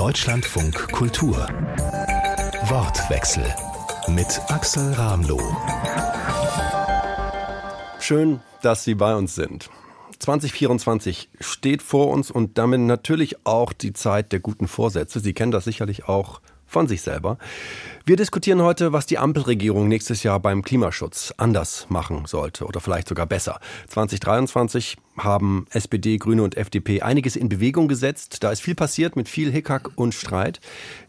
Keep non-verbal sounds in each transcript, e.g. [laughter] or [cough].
Deutschlandfunk Kultur. Wortwechsel mit Axel Ramloh. Schön, dass Sie bei uns sind. 2024 steht vor uns und damit natürlich auch die Zeit der guten Vorsätze. Sie kennen das sicherlich auch von sich selber. Wir diskutieren heute, was die Ampelregierung nächstes Jahr beim Klimaschutz anders machen sollte oder vielleicht sogar besser. 2023 haben SPD, Grüne und FDP einiges in Bewegung gesetzt. Da ist viel passiert mit viel Hickhack und Streit.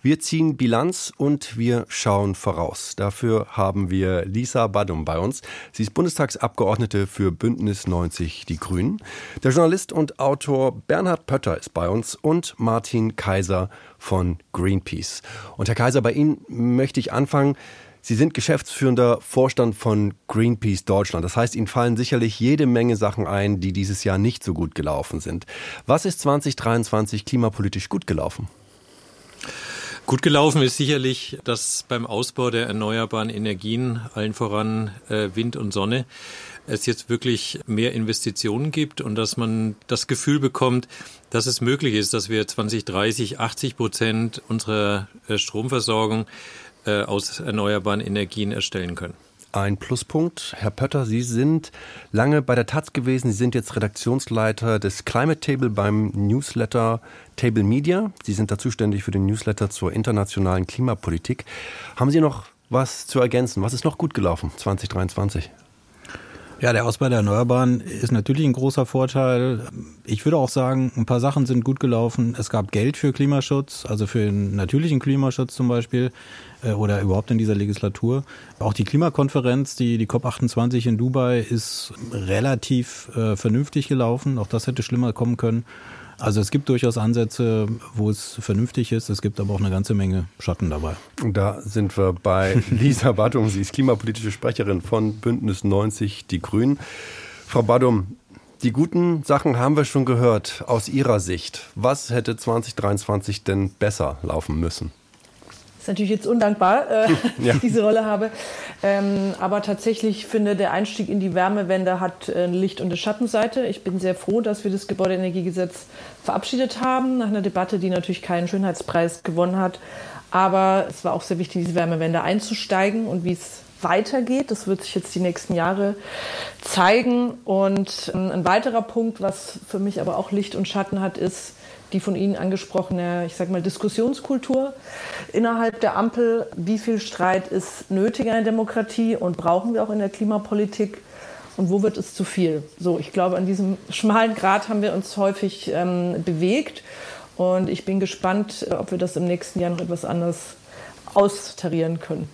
Wir ziehen Bilanz und wir schauen voraus. Dafür haben wir Lisa Badum bei uns. Sie ist Bundestagsabgeordnete für Bündnis 90 Die Grünen. Der Journalist und Autor Bernhard Pötter ist bei uns und Martin Kaiser von Greenpeace. Und Herr Kaiser, bei Ihnen möchte ich anfangen. Sie sind geschäftsführender Vorstand von Greenpeace Deutschland. Das heißt, Ihnen fallen sicherlich jede Menge Sachen ein, die dieses Jahr nicht so gut gelaufen sind. Was ist 2023 klimapolitisch gut gelaufen? Gut gelaufen ist sicherlich, dass beim Ausbau der erneuerbaren Energien, allen voran äh, Wind und Sonne, es jetzt wirklich mehr Investitionen gibt und dass man das Gefühl bekommt, dass es möglich ist, dass wir 2030 80 Prozent unserer äh, Stromversorgung äh, aus erneuerbaren Energien erstellen können. Ein Pluspunkt. Herr Pötter, Sie sind lange bei der Taz gewesen. Sie sind jetzt Redaktionsleiter des Climate Table beim Newsletter Table Media. Sie sind da zuständig für den Newsletter zur internationalen Klimapolitik. Haben Sie noch was zu ergänzen? Was ist noch gut gelaufen 2023? Ja, der Ausbau der Erneuerbaren ist natürlich ein großer Vorteil. Ich würde auch sagen, ein paar Sachen sind gut gelaufen. Es gab Geld für Klimaschutz, also für den natürlichen Klimaschutz zum Beispiel äh, oder überhaupt in dieser Legislatur. Auch die Klimakonferenz, die, die COP28 in Dubai, ist relativ äh, vernünftig gelaufen. Auch das hätte schlimmer kommen können. Also es gibt durchaus Ansätze, wo es vernünftig ist. Es gibt aber auch eine ganze Menge Schatten dabei. Und da sind wir bei [laughs] Lisa Badum. Sie ist klimapolitische Sprecherin von Bündnis 90 Die Grünen. Frau Badum, die guten Sachen haben wir schon gehört aus Ihrer Sicht. Was hätte 2023 denn besser laufen müssen? Ist natürlich jetzt undankbar, äh, [laughs] ja. [laughs] ich diese Rolle habe. Ähm, aber tatsächlich finde der Einstieg in die Wärmewende hat äh, Licht- und eine Schattenseite. Ich bin sehr froh, dass wir das Gebäudeenergiegesetz verabschiedet haben, nach einer Debatte, die natürlich keinen Schönheitspreis gewonnen hat. Aber es war auch sehr wichtig, diese Wärmewende einzusteigen und wie es weitergeht. Das wird sich jetzt die nächsten Jahre zeigen. Und ähm, ein weiterer Punkt, was für mich aber auch Licht und Schatten hat, ist, die von Ihnen angesprochene, ich sage mal, Diskussionskultur innerhalb der Ampel. Wie viel Streit ist nötig in der Demokratie und brauchen wir auch in der Klimapolitik? Und wo wird es zu viel? So, ich glaube, an diesem schmalen Grad haben wir uns häufig ähm, bewegt. Und ich bin gespannt, ob wir das im nächsten Jahr noch etwas anders austarieren können.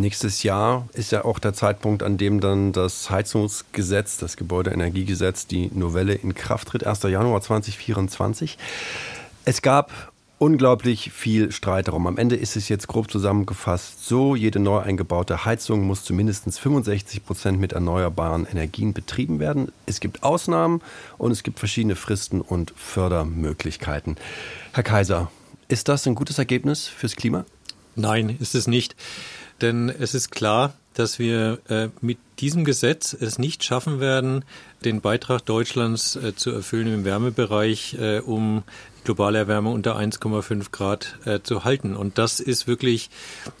Nächstes Jahr ist ja auch der Zeitpunkt, an dem dann das Heizungsgesetz, das Gebäudeenergiegesetz, die Novelle in Kraft tritt, 1. Januar 2024. Es gab unglaublich viel Streit darum. Am Ende ist es jetzt grob zusammengefasst so, jede neu eingebaute Heizung muss zu mindestens 65 Prozent mit erneuerbaren Energien betrieben werden. Es gibt Ausnahmen und es gibt verschiedene Fristen und Fördermöglichkeiten. Herr Kaiser, ist das ein gutes Ergebnis fürs Klima? Nein, ist es nicht. Denn es ist klar, dass wir äh, mit diesem Gesetz es nicht schaffen werden, den Beitrag Deutschlands äh, zu erfüllen im Wärmebereich, äh, um globale Erwärmung unter 1,5 Grad äh, zu halten. Und das ist wirklich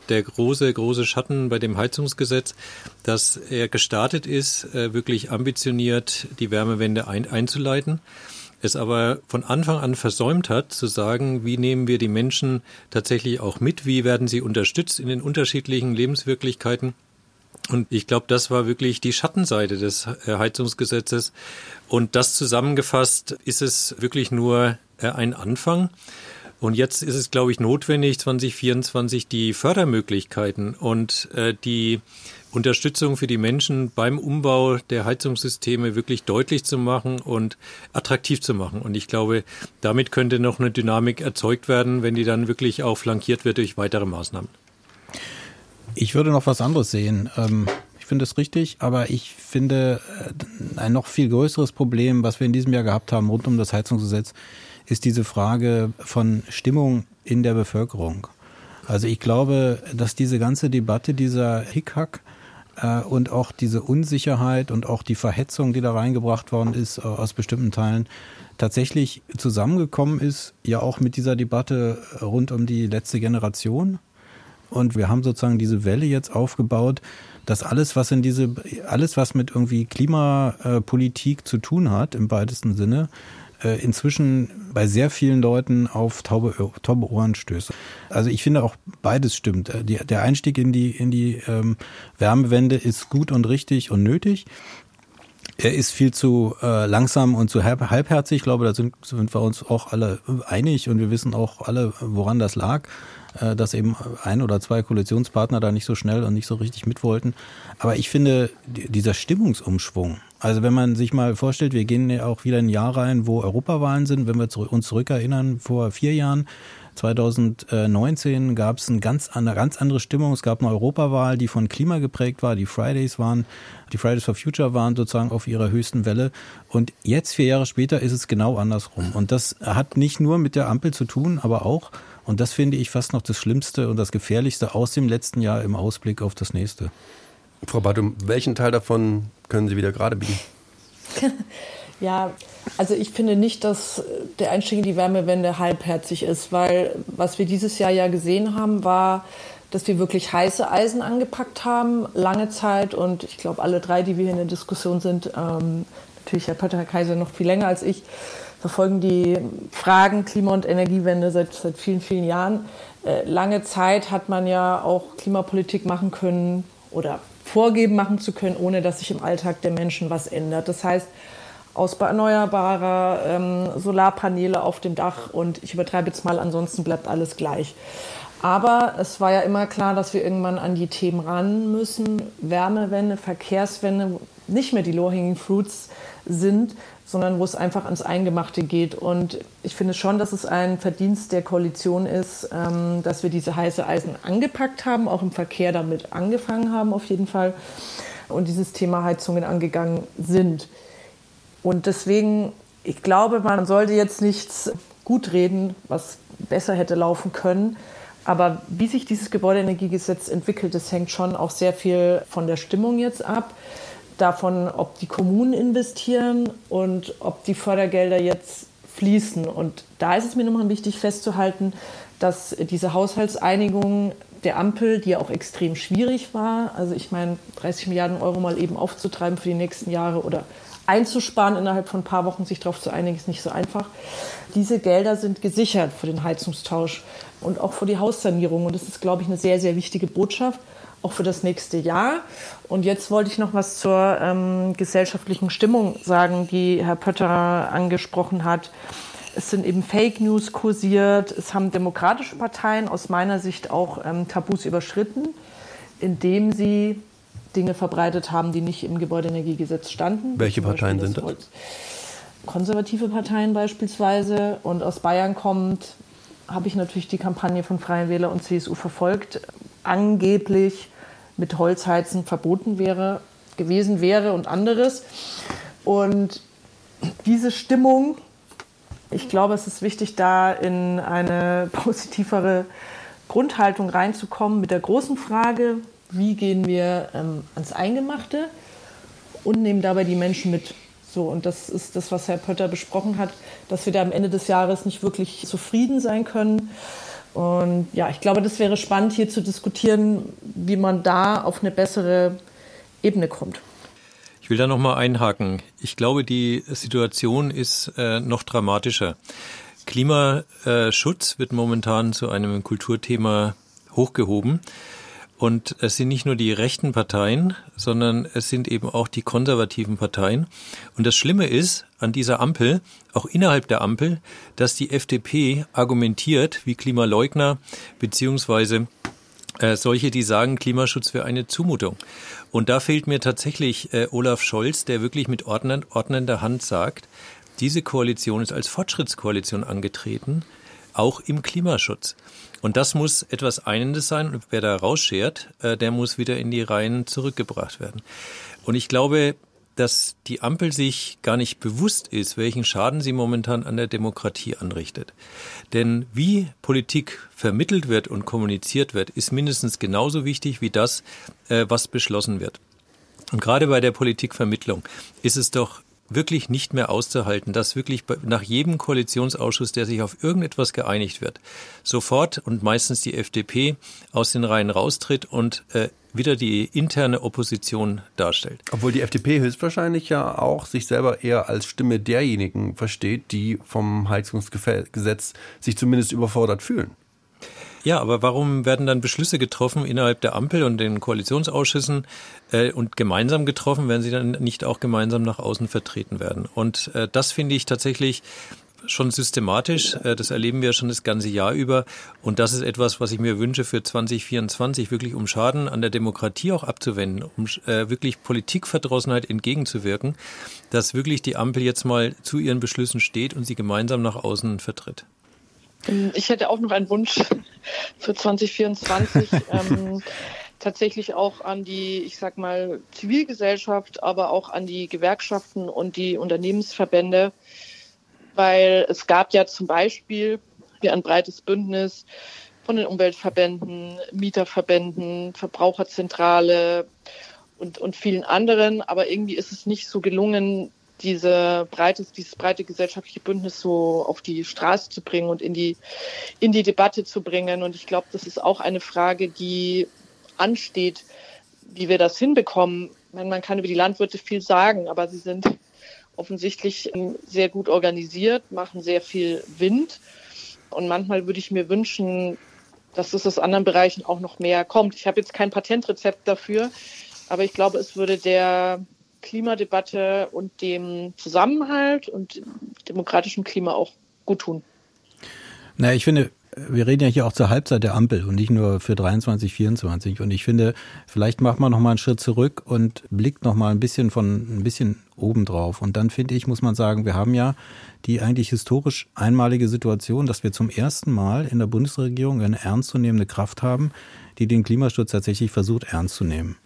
der große, große Schatten bei dem Heizungsgesetz, dass er gestartet ist, äh, wirklich ambitioniert die Wärmewende ein, einzuleiten es aber von Anfang an versäumt hat, zu sagen, wie nehmen wir die Menschen tatsächlich auch mit, wie werden sie unterstützt in den unterschiedlichen Lebenswirklichkeiten. Und ich glaube, das war wirklich die Schattenseite des Heizungsgesetzes. Und das zusammengefasst ist es wirklich nur äh, ein Anfang. Und jetzt ist es, glaube ich, notwendig, 2024 die Fördermöglichkeiten und äh, die Unterstützung für die Menschen beim Umbau der Heizungssysteme wirklich deutlich zu machen und attraktiv zu machen. Und ich glaube, damit könnte noch eine Dynamik erzeugt werden, wenn die dann wirklich auch flankiert wird durch weitere Maßnahmen. Ich würde noch was anderes sehen. Ähm, ich finde es richtig, aber ich finde äh, ein noch viel größeres Problem, was wir in diesem Jahr gehabt haben rund um das Heizungsgesetz, ist diese Frage von Stimmung in der Bevölkerung. Also ich glaube, dass diese ganze Debatte, dieser Hickhack, äh, und auch diese Unsicherheit und auch die Verhetzung, die da reingebracht worden ist äh, aus bestimmten Teilen, tatsächlich zusammengekommen ist, ja auch mit dieser Debatte rund um die letzte Generation. Und wir haben sozusagen diese Welle jetzt aufgebaut, dass alles, was in diese, alles, was mit irgendwie Klimapolitik zu tun hat, im weitesten Sinne, äh, inzwischen bei sehr vielen Leuten auf taube, taube Ohren stößt. Also ich finde auch beides stimmt. Äh, die, der Einstieg in die, in die ähm, Wärmewende ist gut und richtig und nötig. Er ist viel zu äh, langsam und zu halb, halbherzig. Ich glaube, da sind, sind wir uns auch alle einig und wir wissen auch alle, woran das lag. Äh, dass eben ein oder zwei Koalitionspartner da nicht so schnell und nicht so richtig mit wollten. Aber ich finde, dieser Stimmungsumschwung, also wenn man sich mal vorstellt, wir gehen ja auch wieder ein Jahr rein, wo Europawahlen sind, wenn wir uns zurückerinnern, vor vier Jahren, 2019 gab es eine ganz, eine ganz andere Stimmung. Es gab eine Europawahl, die von Klima geprägt war. Die Fridays waren, die Fridays for Future waren sozusagen auf ihrer höchsten Welle. Und jetzt, vier Jahre später, ist es genau andersrum. Und das hat nicht nur mit der Ampel zu tun, aber auch und das finde ich fast noch das Schlimmste und das Gefährlichste aus dem letzten Jahr im Ausblick auf das nächste. Frau Badum, welchen Teil davon können Sie wieder gerade biegen? [laughs] ja, also ich finde nicht, dass der Einstieg in die Wärmewende halbherzig ist, weil was wir dieses Jahr ja gesehen haben, war, dass wir wirklich heiße Eisen angepackt haben, lange Zeit. Und ich glaube, alle drei, die wir hier in der Diskussion sind, ähm, natürlich Herr Pötter Kaiser noch viel länger als ich, verfolgen die Fragen Klima- und Energiewende seit, seit vielen, vielen Jahren. Äh, lange Zeit hat man ja auch Klimapolitik machen können oder Vorgeben machen zu können, ohne dass sich im Alltag der Menschen was ändert. Das heißt, Ausbau erneuerbarer ähm, Solarpaneele auf dem Dach und ich übertreibe jetzt mal, ansonsten bleibt alles gleich. Aber es war ja immer klar, dass wir irgendwann an die Themen ran müssen. Wärmewende, Verkehrswende, nicht mehr die low-hanging fruits sind, sondern wo es einfach ans Eingemachte geht. Und ich finde schon, dass es ein Verdienst der Koalition ist, ähm, dass wir diese heiße Eisen angepackt haben, auch im Verkehr damit angefangen haben auf jeden Fall und dieses Thema Heizungen angegangen sind. Und deswegen, ich glaube, man sollte jetzt nichts gut reden, was besser hätte laufen können. Aber wie sich dieses Gebäudeenergiegesetz entwickelt, das hängt schon auch sehr viel von der Stimmung jetzt ab davon, ob die Kommunen investieren und ob die Fördergelder jetzt fließen. Und da ist es mir nochmal wichtig festzuhalten, dass diese Haushaltseinigung der Ampel, die ja auch extrem schwierig war, also ich meine, 30 Milliarden Euro mal eben aufzutreiben für die nächsten Jahre oder einzusparen innerhalb von ein paar Wochen, sich darauf zu einigen, ist nicht so einfach. Diese Gelder sind gesichert für den Heizungstausch und auch für die Haussanierung. Und das ist, glaube ich, eine sehr, sehr wichtige Botschaft auch für das nächste Jahr. Und jetzt wollte ich noch was zur ähm, gesellschaftlichen Stimmung sagen, die Herr Pötter angesprochen hat. Es sind eben Fake News kursiert. Es haben demokratische Parteien aus meiner Sicht auch ähm, Tabus überschritten, indem sie Dinge verbreitet haben, die nicht im Gebäudeenergiegesetz standen. Welche Parteien sind das? Konservative Parteien beispielsweise. Und aus Bayern kommt, habe ich natürlich die Kampagne von Freien Wähler und CSU verfolgt. Angeblich mit Holzheizen verboten wäre, gewesen wäre und anderes. Und diese Stimmung, ich glaube, es ist wichtig, da in eine [laughs] positivere Grundhaltung reinzukommen mit der großen Frage, wie gehen wir ähm, ans Eingemachte und nehmen dabei die Menschen mit. So, und das ist das, was Herr Pötter besprochen hat, dass wir da am Ende des Jahres nicht wirklich zufrieden sein können. Und ja, ich glaube, das wäre spannend hier zu diskutieren, wie man da auf eine bessere Ebene kommt. Ich will da noch mal einhaken. Ich glaube, die Situation ist äh, noch dramatischer. Klimaschutz wird momentan zu einem Kulturthema hochgehoben. Und es sind nicht nur die rechten Parteien, sondern es sind eben auch die konservativen Parteien. Und das Schlimme ist an dieser Ampel, auch innerhalb der Ampel, dass die FDP argumentiert wie Klimaleugner, beziehungsweise äh, solche, die sagen, Klimaschutz wäre eine Zumutung. Und da fehlt mir tatsächlich äh, Olaf Scholz, der wirklich mit ordnend, ordnender Hand sagt, diese Koalition ist als Fortschrittskoalition angetreten, auch im Klimaschutz. Und das muss etwas Einendes sein. Und wer da rausschert, äh, der muss wieder in die Reihen zurückgebracht werden. Und ich glaube, dass die Ampel sich gar nicht bewusst ist, welchen Schaden sie momentan an der Demokratie anrichtet. Denn wie Politik vermittelt wird und kommuniziert wird, ist mindestens genauso wichtig wie das, äh, was beschlossen wird. Und gerade bei der Politikvermittlung ist es doch wirklich nicht mehr auszuhalten, dass wirklich nach jedem Koalitionsausschuss, der sich auf irgendetwas geeinigt wird, sofort und meistens die FDP aus den Reihen raustritt und äh, wieder die interne Opposition darstellt. Obwohl die FDP höchstwahrscheinlich ja auch sich selber eher als Stimme derjenigen versteht, die vom Heizungsgesetz sich zumindest überfordert fühlen. Ja, aber warum werden dann Beschlüsse getroffen innerhalb der Ampel und den Koalitionsausschüssen äh, und gemeinsam getroffen, wenn sie dann nicht auch gemeinsam nach außen vertreten werden? Und äh, das finde ich tatsächlich schon systematisch. Äh, das erleben wir schon das ganze Jahr über. Und das ist etwas, was ich mir wünsche für 2024, wirklich um Schaden an der Demokratie auch abzuwenden, um äh, wirklich Politikverdrossenheit entgegenzuwirken, dass wirklich die Ampel jetzt mal zu ihren Beschlüssen steht und sie gemeinsam nach außen vertritt. Ähm, ich hätte auch noch einen Wunsch für 2024. [laughs] ähm, tatsächlich auch an die, ich sag mal, Zivilgesellschaft, aber auch an die Gewerkschaften und die Unternehmensverbände, weil es gab ja zum Beispiel hier ein breites Bündnis von den Umweltverbänden, Mieterverbänden, Verbraucherzentrale und, und vielen anderen, aber irgendwie ist es nicht so gelungen, diese breite, dieses breite gesellschaftliche Bündnis so auf die Straße zu bringen und in die, in die Debatte zu bringen. Und ich glaube, das ist auch eine Frage, die ansteht, wie wir das hinbekommen. Meine, man kann über die Landwirte viel sagen, aber sie sind offensichtlich ähm, sehr gut organisiert, machen sehr viel Wind. Und manchmal würde ich mir wünschen, dass es aus anderen Bereichen auch noch mehr kommt. Ich habe jetzt kein Patentrezept dafür, aber ich glaube, es würde der Klimadebatte und dem Zusammenhalt und demokratischen Klima auch gut tun. Na, ich finde, wir reden ja hier auch zur Halbzeit der Ampel und nicht nur für 23, 24. Und ich finde, vielleicht macht man noch mal einen Schritt zurück und blickt noch mal ein bisschen von ein bisschen oben drauf. Und dann finde ich, muss man sagen, wir haben ja die eigentlich historisch einmalige Situation, dass wir zum ersten Mal in der Bundesregierung eine ernstzunehmende Kraft haben, die den Klimaschutz tatsächlich versucht ernst zu nehmen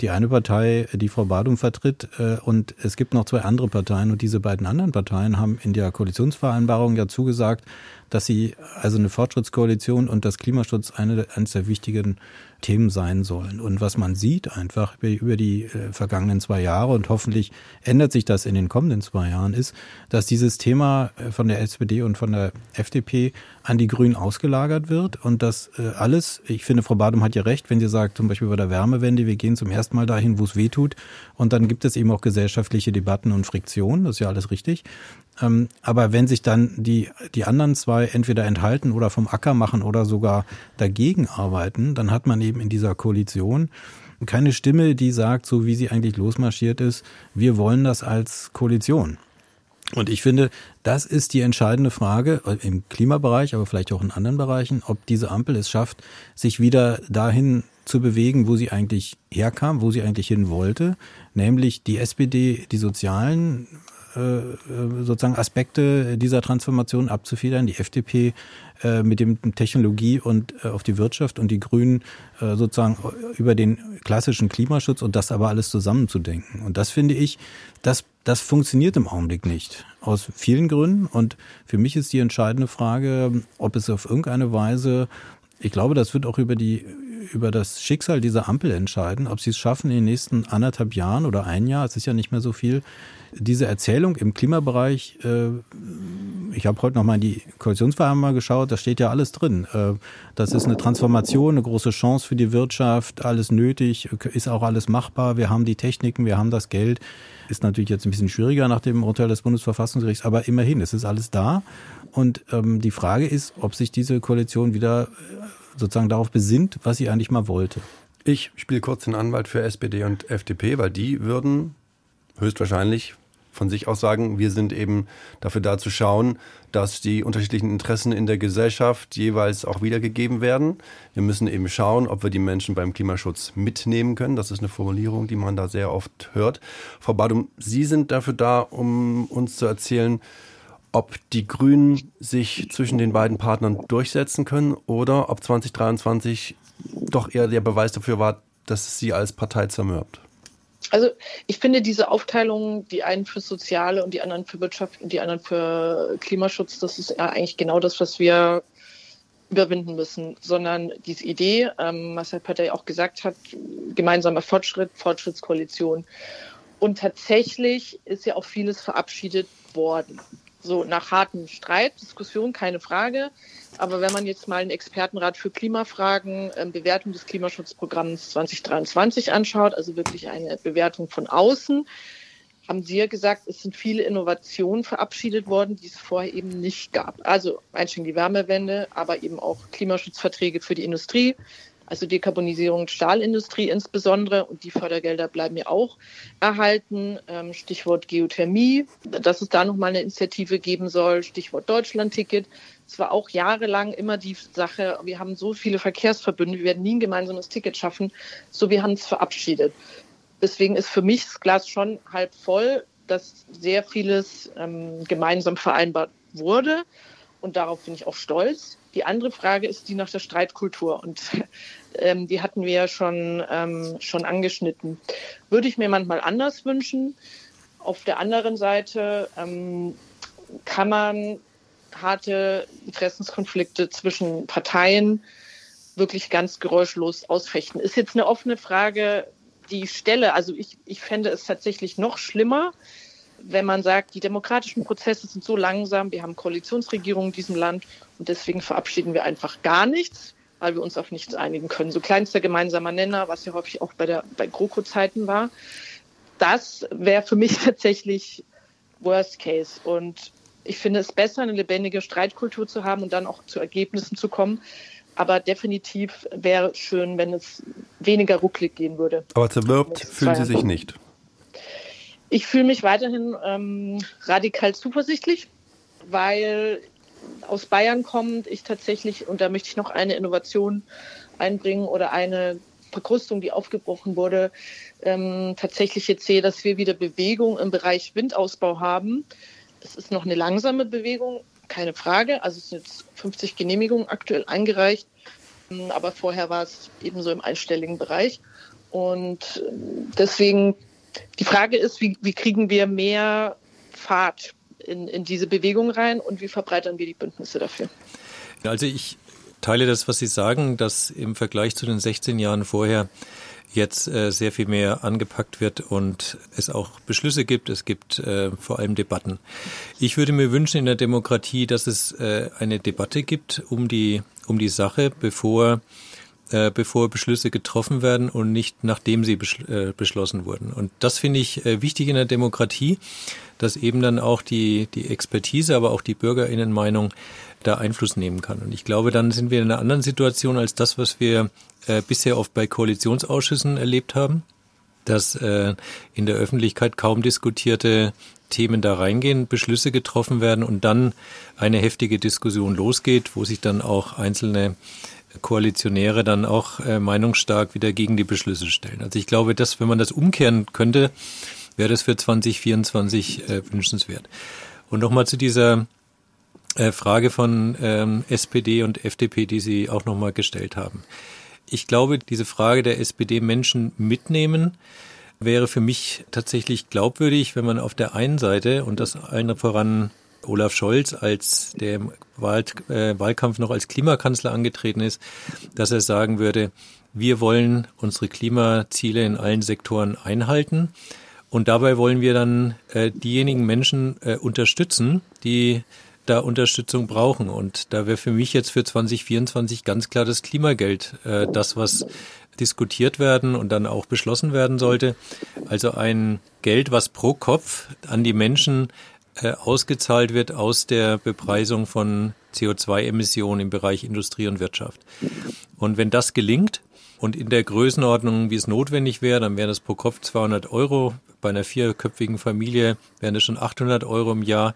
die eine Partei, die Frau Badum vertritt, äh, und es gibt noch zwei andere Parteien. Und diese beiden anderen Parteien haben in der Koalitionsvereinbarung ja zugesagt, dass sie also eine Fortschrittskoalition und das Klimaschutz eine, eines der wichtigen Themen sein sollen. Und was man sieht einfach über die äh, vergangenen zwei Jahre und hoffentlich ändert sich das in den kommenden zwei Jahren, ist, dass dieses Thema äh, von der SPD und von der FDP an die Grünen ausgelagert wird und dass äh, alles, ich finde, Frau Badum hat ja recht, wenn sie sagt, zum Beispiel bei der Wärmewende, wir gehen zum ersten Mal dahin, wo es weh tut und dann gibt es eben auch gesellschaftliche Debatten und Friktionen, das ist ja alles richtig. Ähm, aber wenn sich dann die, die anderen zwei entweder enthalten oder vom Acker machen oder sogar dagegen arbeiten, dann hat man eben in dieser Koalition keine Stimme, die sagt, so wie sie eigentlich losmarschiert ist, wir wollen das als Koalition. Und ich finde, das ist die entscheidende Frage äh, im Klimabereich, aber vielleicht auch in anderen Bereichen, ob diese Ampel es schafft, sich wieder dahin zu bewegen, wo sie eigentlich herkam, wo sie eigentlich hin wollte, nämlich die SPD, die sozialen sozusagen Aspekte dieser Transformation abzufedern, die FDP äh, mit dem Technologie und äh, auf die Wirtschaft und die Grünen sozusagen über den klassischen Klimaschutz und das aber alles zusammenzudenken. Und das finde ich, das, das funktioniert im Augenblick nicht. Aus vielen Gründen. Und für mich ist die entscheidende Frage, ob es auf irgendeine Weise ich glaube, das wird auch über die über das Schicksal dieser Ampel entscheiden, ob sie es schaffen, in den nächsten anderthalb Jahren oder ein Jahr, es ist ja nicht mehr so viel, diese Erzählung im Klimabereich, äh, ich habe heute noch mal in die Koalitionsverhandlungen geschaut, da steht ja alles drin. Äh, das ist eine Transformation, eine große Chance für die Wirtschaft, alles nötig, ist auch alles machbar, wir haben die Techniken, wir haben das Geld. Ist natürlich jetzt ein bisschen schwieriger nach dem Urteil des Bundesverfassungsgerichts, aber immerhin, es ist alles da. Und ähm, die Frage ist, ob sich diese Koalition wieder äh, sozusagen darauf besinnt, was sie eigentlich mal wollte. Ich spiele kurz den Anwalt für SPD und FDP, weil die würden höchstwahrscheinlich von sich aus sagen, wir sind eben dafür da zu schauen, dass die unterschiedlichen Interessen in der Gesellschaft jeweils auch wiedergegeben werden. Wir müssen eben schauen, ob wir die Menschen beim Klimaschutz mitnehmen können. Das ist eine Formulierung, die man da sehr oft hört. Frau Badum, Sie sind dafür da, um uns zu erzählen, ob die Grünen sich zwischen den beiden Partnern durchsetzen können oder ob 2023 doch eher der Beweis dafür war, dass sie als Partei zermürbt. Also ich finde diese Aufteilung, die einen für Soziale und die anderen für Wirtschaft und die anderen für Klimaschutz, das ist ja eigentlich genau das, was wir überwinden müssen, sondern diese Idee, ähm, was Herr ja auch gesagt hat, gemeinsamer Fortschritt, Fortschrittskoalition. Und tatsächlich ist ja auch vieles verabschiedet worden. So nach hartem Streit, Diskussion, keine Frage. Aber wenn man jetzt mal einen Expertenrat für Klimafragen, äh, Bewertung des Klimaschutzprogramms 2023 anschaut, also wirklich eine Bewertung von außen, haben Sie ja gesagt, es sind viele Innovationen verabschiedet worden, die es vorher eben nicht gab. Also einstieg die Wärmewende, aber eben auch Klimaschutzverträge für die Industrie, also Dekarbonisierung Stahlindustrie insbesondere und die Fördergelder bleiben ja auch erhalten. Ähm, Stichwort Geothermie, dass es da nochmal eine Initiative geben soll. Stichwort Deutschlandticket. Es war auch jahrelang immer die Sache, wir haben so viele Verkehrsverbünde, wir werden nie ein gemeinsames Ticket schaffen. So, wir haben es verabschiedet deswegen ist für mich das Glas schon halb voll, dass sehr vieles ähm, gemeinsam vereinbart wurde. Und darauf bin ich auch stolz. Die andere Frage ist die nach der Streitkultur. Und [laughs] ähm, die hatten wir ja schon, ähm, schon angeschnitten. Würde ich mir manchmal anders wünschen. Auf der anderen Seite ähm, kann man harte Interessenskonflikte zwischen Parteien wirklich ganz geräuschlos ausfechten. Ist jetzt eine offene Frage, die Stelle, also ich, ich fände es tatsächlich noch schlimmer, wenn man sagt, die demokratischen Prozesse sind so langsam, wir haben Koalitionsregierungen in diesem Land und deswegen verabschieden wir einfach gar nichts, weil wir uns auf nichts einigen können. So kleinster gemeinsamer Nenner, was ja häufig auch bei der bei GroKo-Zeiten war. Das wäre für mich [laughs] tatsächlich Worst Case. Und ich finde es besser, eine lebendige Streitkultur zu haben und dann auch zu Ergebnissen zu kommen, aber definitiv wäre schön, wenn es weniger rucklig gehen würde. Aber zerwirbt fühlen Sie sich nicht? Ich fühle mich weiterhin ähm, radikal zuversichtlich, weil aus Bayern kommt ich tatsächlich, und da möchte ich noch eine Innovation einbringen oder eine Verkrustung, die aufgebrochen wurde, ähm, tatsächlich jetzt sehe, dass wir wieder Bewegung im Bereich Windausbau haben. Es ist noch eine langsame Bewegung, keine Frage. Also es sind jetzt 50 Genehmigungen aktuell eingereicht, aber vorher war es eben so im einstelligen Bereich. Und deswegen, die Frage ist, wie, wie kriegen wir mehr Fahrt in, in diese Bewegung rein und wie verbreitern wir die Bündnisse dafür? Also ich teile das, was Sie sagen, dass im Vergleich zu den 16 Jahren vorher jetzt äh, sehr viel mehr angepackt wird und es auch Beschlüsse gibt, es gibt äh, vor allem Debatten. Ich würde mir wünschen in der Demokratie, dass es äh, eine Debatte gibt um die um die Sache, bevor äh, bevor Beschlüsse getroffen werden und nicht nachdem sie beschl äh, beschlossen wurden. Und das finde ich äh, wichtig in der Demokratie, dass eben dann auch die, die Expertise, aber auch die Bürgerinnenmeinung da Einfluss nehmen kann. Und ich glaube, dann sind wir in einer anderen Situation als das, was wir äh, bisher oft bei Koalitionsausschüssen erlebt haben, dass äh, in der Öffentlichkeit kaum diskutierte Themen da reingehen, Beschlüsse getroffen werden und dann eine heftige Diskussion losgeht, wo sich dann auch einzelne Koalitionäre dann auch äh, meinungsstark wieder gegen die Beschlüsse stellen. Also ich glaube, dass wenn man das umkehren könnte, wäre das für 2024 äh, wünschenswert. Und nochmal zu dieser äh, Frage von ähm, SPD und FDP, die Sie auch nochmal gestellt haben. Ich glaube, diese Frage der SPD Menschen mitnehmen, wäre für mich tatsächlich glaubwürdig, wenn man auf der einen Seite, und das allen voran Olaf Scholz, als der Wahl, äh, Wahlkampf noch als Klimakanzler angetreten ist, dass er sagen würde, wir wollen unsere Klimaziele in allen Sektoren einhalten. Und dabei wollen wir dann äh, diejenigen Menschen äh, unterstützen, die da Unterstützung brauchen. Und da wäre für mich jetzt für 2024 ganz klar das Klimageld äh, das, was diskutiert werden und dann auch beschlossen werden sollte. Also ein Geld, was pro Kopf an die Menschen ausgezahlt wird aus der Bepreisung von CO2-Emissionen im Bereich Industrie und Wirtschaft. Und wenn das gelingt und in der Größenordnung, wie es notwendig wäre, dann wären das pro Kopf 200 Euro. Bei einer vierköpfigen Familie wären das schon 800 Euro im Jahr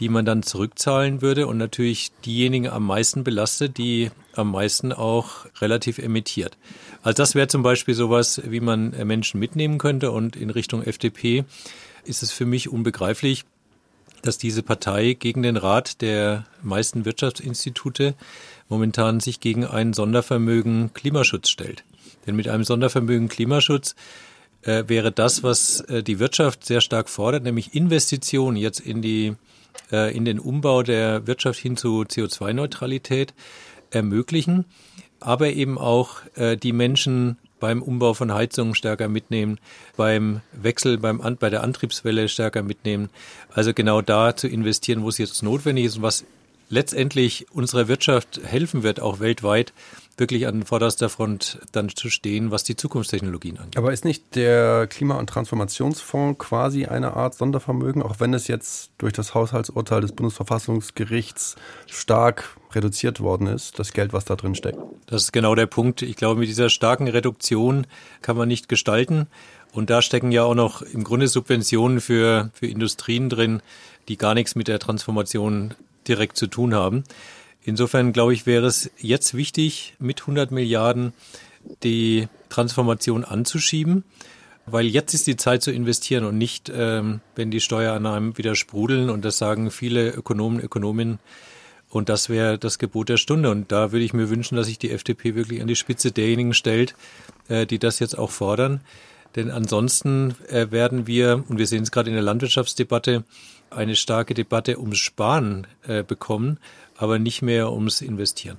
die man dann zurückzahlen würde und natürlich diejenigen am meisten belastet, die am meisten auch relativ emittiert. Also das wäre zum Beispiel sowas, wie man äh, Menschen mitnehmen könnte und in Richtung FDP ist es für mich unbegreiflich, dass diese Partei gegen den Rat der meisten Wirtschaftsinstitute momentan sich gegen ein Sondervermögen Klimaschutz stellt. Denn mit einem Sondervermögen Klimaschutz äh, wäre das, was äh, die Wirtschaft sehr stark fordert, nämlich Investitionen jetzt in die äh, in den Umbau der Wirtschaft hin zu CO2-Neutralität ermöglichen, aber eben auch äh, die Menschen beim Umbau von Heizungen stärker mitnehmen, beim Wechsel beim An bei der Antriebswelle stärker mitnehmen. Also genau da zu investieren, wo es jetzt notwendig ist und was letztendlich unserer Wirtschaft helfen wird, auch weltweit, wirklich an vorderster Front dann zu stehen, was die Zukunftstechnologien angeht. Aber ist nicht der Klima- und Transformationsfonds quasi eine Art Sondervermögen, auch wenn es jetzt durch das Haushaltsurteil des Bundesverfassungsgerichts stark reduziert worden ist, das Geld, was da drin steckt? Das ist genau der Punkt. Ich glaube, mit dieser starken Reduktion kann man nicht gestalten. Und da stecken ja auch noch im Grunde Subventionen für, für Industrien drin, die gar nichts mit der Transformation direkt zu tun haben. Insofern glaube ich, wäre es jetzt wichtig, mit 100 Milliarden die Transformation anzuschieben, weil jetzt ist die Zeit zu investieren und nicht, ähm, wenn die Steuerannahmen wieder sprudeln und das sagen viele Ökonomen, Ökonominnen. Und das wäre das Gebot der Stunde. Und da würde ich mir wünschen, dass sich die FDP wirklich an die Spitze derjenigen stellt, äh, die das jetzt auch fordern. Denn ansonsten äh, werden wir, und wir sehen es gerade in der Landwirtschaftsdebatte, eine starke Debatte ums Sparen äh, bekommen, aber nicht mehr ums Investieren.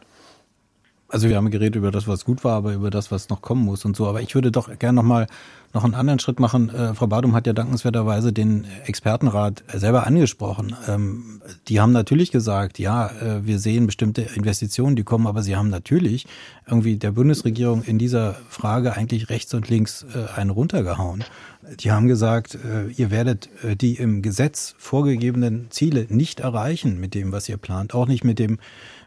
Also wir haben geredet über das, was gut war, aber über das, was noch kommen muss und so. Aber ich würde doch gerne noch mal noch einen anderen Schritt machen. Äh, Frau Badum hat ja dankenswerterweise den Expertenrat selber angesprochen. Ähm, die haben natürlich gesagt, ja, äh, wir sehen bestimmte Investitionen, die kommen, aber sie haben natürlich irgendwie der Bundesregierung in dieser Frage eigentlich rechts und links äh, einen runtergehauen. Die haben gesagt, äh, ihr werdet äh, die im Gesetz vorgegebenen Ziele nicht erreichen mit dem, was ihr plant, auch nicht mit dem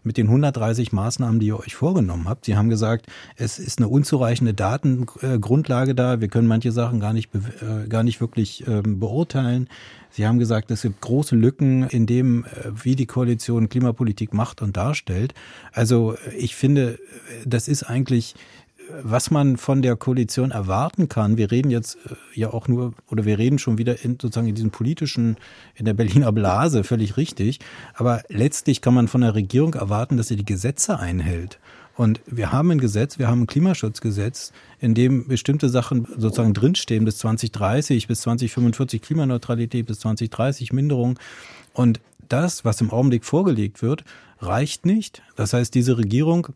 mit den 130 Maßnahmen, die ihr euch vorgenommen habt. Sie haben gesagt, es ist eine unzureichende Datengrundlage da. Wir können manche Sachen gar nicht, äh, gar nicht wirklich ähm, beurteilen. Sie haben gesagt, es gibt große Lücken in dem, wie die Koalition Klimapolitik macht und darstellt. Also ich finde, das ist eigentlich was man von der Koalition erwarten kann, wir reden jetzt äh, ja auch nur, oder wir reden schon wieder in, sozusagen in diesem politischen, in der Berliner Blase, völlig richtig. Aber letztlich kann man von der Regierung erwarten, dass sie die Gesetze einhält. Und wir haben ein Gesetz, wir haben ein Klimaschutzgesetz, in dem bestimmte Sachen sozusagen drinstehen bis 2030, bis 2045 Klimaneutralität, bis 2030 Minderung. Und das, was im Augenblick vorgelegt wird, reicht nicht. Das heißt, diese Regierung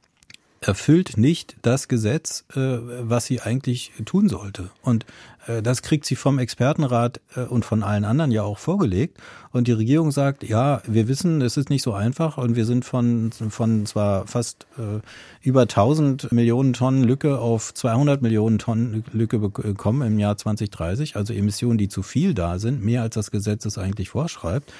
erfüllt nicht das Gesetz, äh, was sie eigentlich tun sollte. Und äh, das kriegt sie vom Expertenrat äh, und von allen anderen ja auch vorgelegt. Und die Regierung sagt, ja, wir wissen, es ist nicht so einfach und wir sind von, von zwar fast äh, über 1000 Millionen Tonnen Lücke auf 200 Millionen Tonnen Lücke bekommen im Jahr 2030, also Emissionen, die zu viel da sind, mehr als das Gesetz es eigentlich vorschreibt.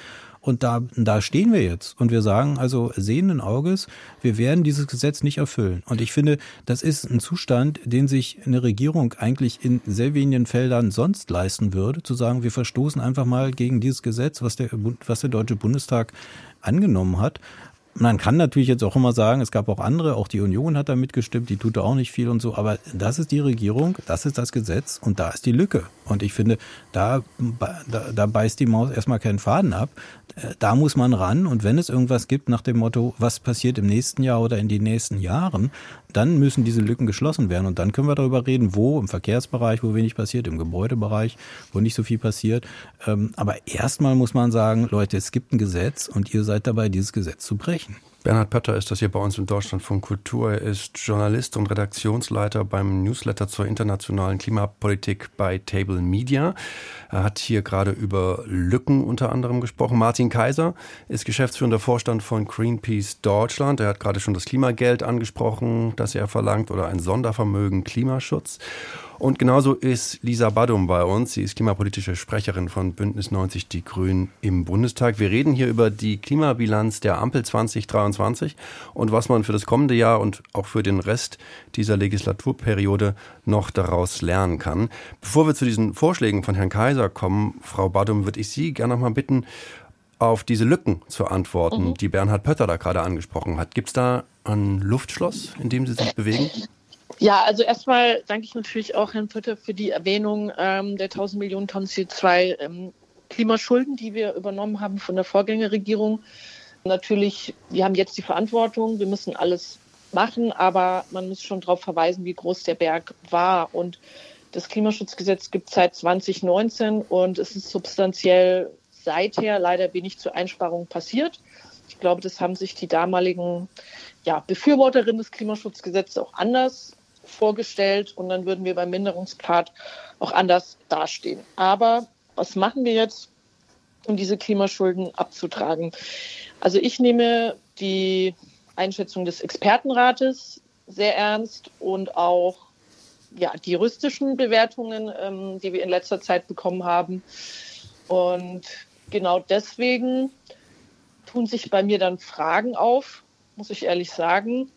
Und da, da stehen wir jetzt. Und wir sagen also sehenden Auges, wir werden dieses Gesetz nicht erfüllen. Und ich finde, das ist ein Zustand, den sich eine Regierung eigentlich in sehr wenigen Feldern sonst leisten würde, zu sagen, wir verstoßen einfach mal gegen dieses Gesetz, was der, was der Deutsche Bundestag angenommen hat. Man kann natürlich jetzt auch immer sagen, es gab auch andere, auch die Union hat da mitgestimmt, die tut da auch nicht viel und so, aber das ist die Regierung, das ist das Gesetz und da ist die Lücke. Und ich finde, da, da, da beißt die Maus erstmal keinen Faden ab. Äh, da muss man ran. Und wenn es irgendwas gibt nach dem Motto, was passiert im nächsten Jahr oder in den nächsten Jahren, dann müssen diese Lücken geschlossen werden und dann können wir darüber reden, wo im Verkehrsbereich, wo wenig passiert, im Gebäudebereich, wo nicht so viel passiert. Ähm, aber erstmal muss man sagen, Leute, es gibt ein Gesetz und ihr seid dabei, dieses Gesetz zu brechen. Bernhard Pötter ist das hier bei uns in Deutschland von Kultur. Er ist Journalist und Redaktionsleiter beim Newsletter zur internationalen Klimapolitik bei Table Media. Er hat hier gerade über Lücken unter anderem gesprochen. Martin Kaiser ist geschäftsführender Vorstand von Greenpeace Deutschland. Er hat gerade schon das Klimageld angesprochen, das er verlangt, oder ein Sondervermögen Klimaschutz. Und genauso ist Lisa Badum bei uns. Sie ist klimapolitische Sprecherin von Bündnis 90 Die Grünen im Bundestag. Wir reden hier über die Klimabilanz der Ampel 2023 und was man für das kommende Jahr und auch für den Rest dieser Legislaturperiode noch daraus lernen kann. Bevor wir zu diesen Vorschlägen von Herrn Kaiser kommen, Frau Badum, würde ich Sie gerne noch mal bitten, auf diese Lücken zu antworten, mhm. die Bernhard Pötter da gerade angesprochen hat. Gibt es da ein Luftschloss, in dem Sie sich bewegen? Ja, also erstmal danke ich natürlich auch Herrn Pötter für die Erwähnung ähm, der 1000 Millionen Tonnen CO2 ähm, Klimaschulden, die wir übernommen haben von der Vorgängerregierung. Natürlich, wir haben jetzt die Verantwortung, wir müssen alles machen, aber man muss schon darauf verweisen, wie groß der Berg war. Und das Klimaschutzgesetz gibt es seit 2019 und es ist substanziell seither leider wenig zur Einsparung passiert. Ich glaube, das haben sich die damaligen ja, Befürworterin des Klimaschutzgesetzes auch anders vorgestellt und dann würden wir beim Minderungspart auch anders dastehen. Aber was machen wir jetzt, um diese Klimaschulden abzutragen? Also ich nehme die Einschätzung des Expertenrates sehr ernst und auch ja, die juristischen Bewertungen, ähm, die wir in letzter Zeit bekommen haben. Und genau deswegen tun sich bei mir dann Fragen auf, muss ich ehrlich sagen.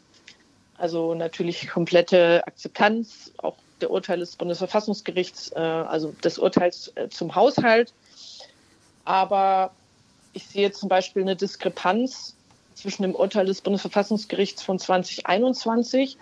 Also natürlich komplette Akzeptanz, auch der Urteil des Bundesverfassungsgerichts, äh, also des Urteils äh, zum Haushalt. Aber ich sehe zum Beispiel eine Diskrepanz zwischen dem Urteil des Bundesverfassungsgerichts von 2021,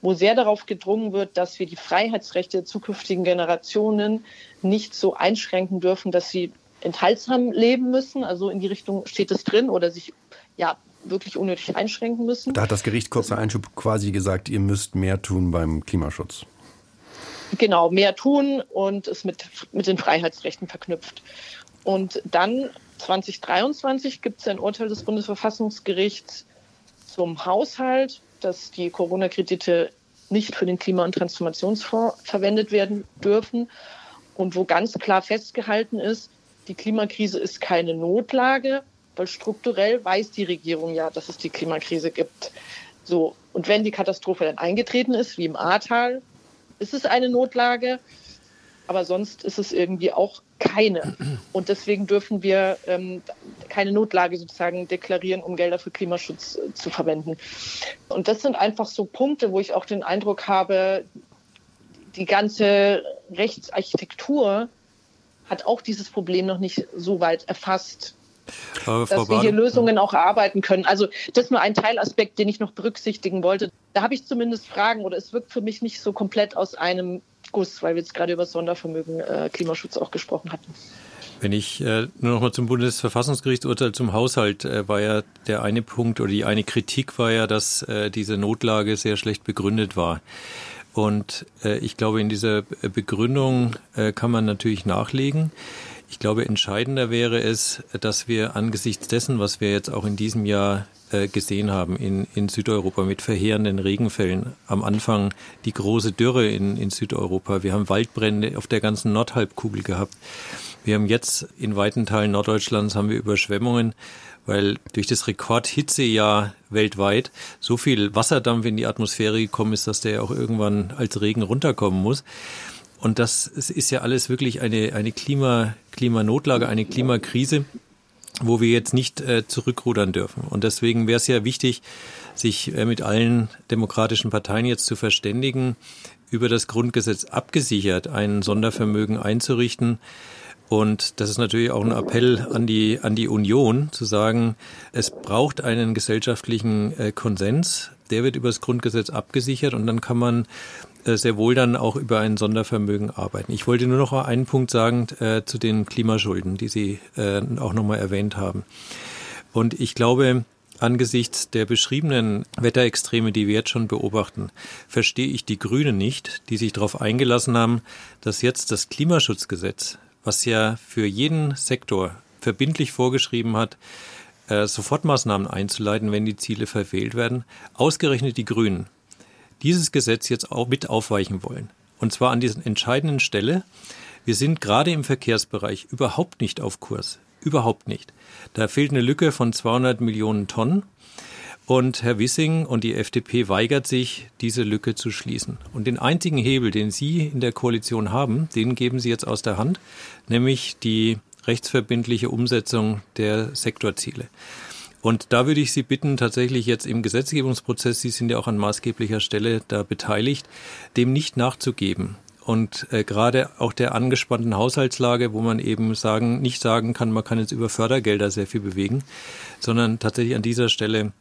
wo sehr darauf gedrungen wird, dass wir die Freiheitsrechte der zukünftigen Generationen nicht so einschränken dürfen, dass sie enthaltsam leben müssen. Also in die Richtung steht es drin oder sich ja wirklich unnötig einschränken müssen. Da hat das Gericht kurzer Einschub quasi gesagt, ihr müsst mehr tun beim Klimaschutz. Genau, mehr tun und es mit, mit den Freiheitsrechten verknüpft. Und dann 2023 gibt es ein Urteil des Bundesverfassungsgerichts zum Haushalt, dass die Corona-Kredite nicht für den Klima- und Transformationsfonds verwendet werden dürfen und wo ganz klar festgehalten ist, die Klimakrise ist keine Notlage, weil strukturell weiß die Regierung ja, dass es die Klimakrise gibt. So. Und wenn die Katastrophe dann eingetreten ist, wie im Ahrtal, ist es eine Notlage aber sonst ist es irgendwie auch keine. Und deswegen dürfen wir ähm, keine Notlage sozusagen deklarieren, um Gelder für Klimaschutz äh, zu verwenden. Und das sind einfach so Punkte, wo ich auch den Eindruck habe, die ganze Rechtsarchitektur hat auch dieses Problem noch nicht so weit erfasst. Dass wir hier Lösungen auch erarbeiten können. Also das ist nur ein Teilaspekt, den ich noch berücksichtigen wollte. Da habe ich zumindest Fragen oder es wirkt für mich nicht so komplett aus einem Guss, weil wir jetzt gerade über Sondervermögen äh, Klimaschutz auch gesprochen hatten. Wenn ich äh, nur noch mal zum Bundesverfassungsgerichtsurteil zum Haushalt äh, war ja der eine Punkt oder die eine Kritik war ja, dass äh, diese Notlage sehr schlecht begründet war. Und äh, ich glaube, in dieser Begründung äh, kann man natürlich nachlegen. Ich glaube, entscheidender wäre es, dass wir angesichts dessen, was wir jetzt auch in diesem Jahr äh, gesehen haben in, in Südeuropa mit verheerenden Regenfällen. Am Anfang die große Dürre in, in Südeuropa. Wir haben Waldbrände auf der ganzen Nordhalbkugel gehabt. Wir haben jetzt in weiten Teilen Norddeutschlands haben wir Überschwemmungen, weil durch das Rekordhitzejahr weltweit so viel Wasserdampf in die Atmosphäre gekommen ist, dass der auch irgendwann als Regen runterkommen muss. Und das ist ja alles wirklich eine, eine Klima, Klimanotlage, eine Klimakrise wo wir jetzt nicht äh, zurückrudern dürfen. Und deswegen wäre es ja wichtig, sich äh, mit allen demokratischen Parteien jetzt zu verständigen, über das Grundgesetz abgesichert ein Sondervermögen einzurichten. Und das ist natürlich auch ein Appell an die, an die Union, zu sagen, es braucht einen gesellschaftlichen äh, Konsens. Der wird über das Grundgesetz abgesichert und dann kann man sehr wohl dann auch über ein Sondervermögen arbeiten. Ich wollte nur noch einen Punkt sagen äh, zu den Klimaschulden, die Sie äh, auch nochmal erwähnt haben. Und ich glaube, angesichts der beschriebenen Wetterextreme, die wir jetzt schon beobachten, verstehe ich die Grünen nicht, die sich darauf eingelassen haben, dass jetzt das Klimaschutzgesetz, was ja für jeden Sektor verbindlich vorgeschrieben hat, äh, Sofortmaßnahmen einzuleiten, wenn die Ziele verfehlt werden, ausgerechnet die Grünen dieses Gesetz jetzt auch mit aufweichen wollen. Und zwar an dieser entscheidenden Stelle. Wir sind gerade im Verkehrsbereich überhaupt nicht auf Kurs. Überhaupt nicht. Da fehlt eine Lücke von 200 Millionen Tonnen. Und Herr Wissing und die FDP weigert sich, diese Lücke zu schließen. Und den einzigen Hebel, den Sie in der Koalition haben, den geben Sie jetzt aus der Hand, nämlich die rechtsverbindliche Umsetzung der Sektorziele. Und da würde ich Sie bitten, tatsächlich jetzt im Gesetzgebungsprozess, Sie sind ja auch an maßgeblicher Stelle da beteiligt, dem nicht nachzugeben. Und äh, gerade auch der angespannten Haushaltslage, wo man eben sagen, nicht sagen kann, man kann jetzt über Fördergelder sehr viel bewegen, sondern tatsächlich an dieser Stelle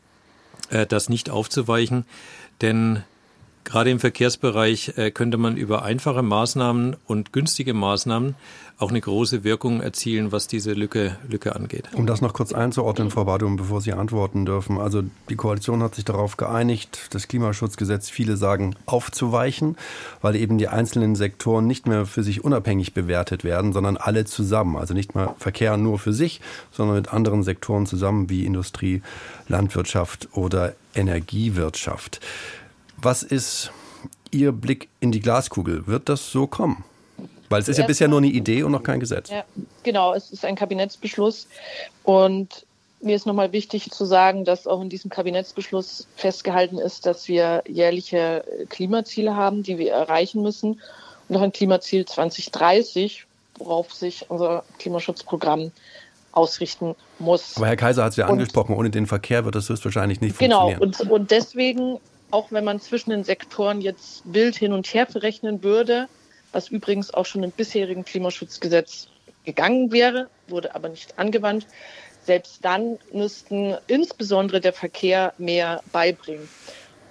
äh, das nicht aufzuweichen. Denn Gerade im Verkehrsbereich äh, könnte man über einfache Maßnahmen und günstige Maßnahmen auch eine große Wirkung erzielen, was diese Lücke, Lücke angeht. Um das noch kurz einzuordnen, Frau Badum, bevor Sie antworten dürfen. Also die Koalition hat sich darauf geeinigt, das Klimaschutzgesetz, viele sagen, aufzuweichen, weil eben die einzelnen Sektoren nicht mehr für sich unabhängig bewertet werden, sondern alle zusammen. Also nicht mehr Verkehr nur für sich, sondern mit anderen Sektoren zusammen wie Industrie, Landwirtschaft oder Energiewirtschaft. Was ist Ihr Blick in die Glaskugel? Wird das so kommen? Weil es ist ja bisher nur eine Idee und noch kein Gesetz. Ja, genau, es ist ein Kabinettsbeschluss. Und mir ist nochmal wichtig zu sagen, dass auch in diesem Kabinettsbeschluss festgehalten ist, dass wir jährliche Klimaziele haben, die wir erreichen müssen. Und auch ein Klimaziel 2030, worauf sich unser Klimaschutzprogramm ausrichten muss. Aber Herr Kaiser hat es ja und, angesprochen, ohne den Verkehr wird das höchstwahrscheinlich nicht genau, funktionieren. Genau, und, und deswegen auch wenn man zwischen den Sektoren jetzt wild hin und her verrechnen würde, was übrigens auch schon im bisherigen Klimaschutzgesetz gegangen wäre, wurde aber nicht angewandt, selbst dann müssten insbesondere der Verkehr mehr beibringen.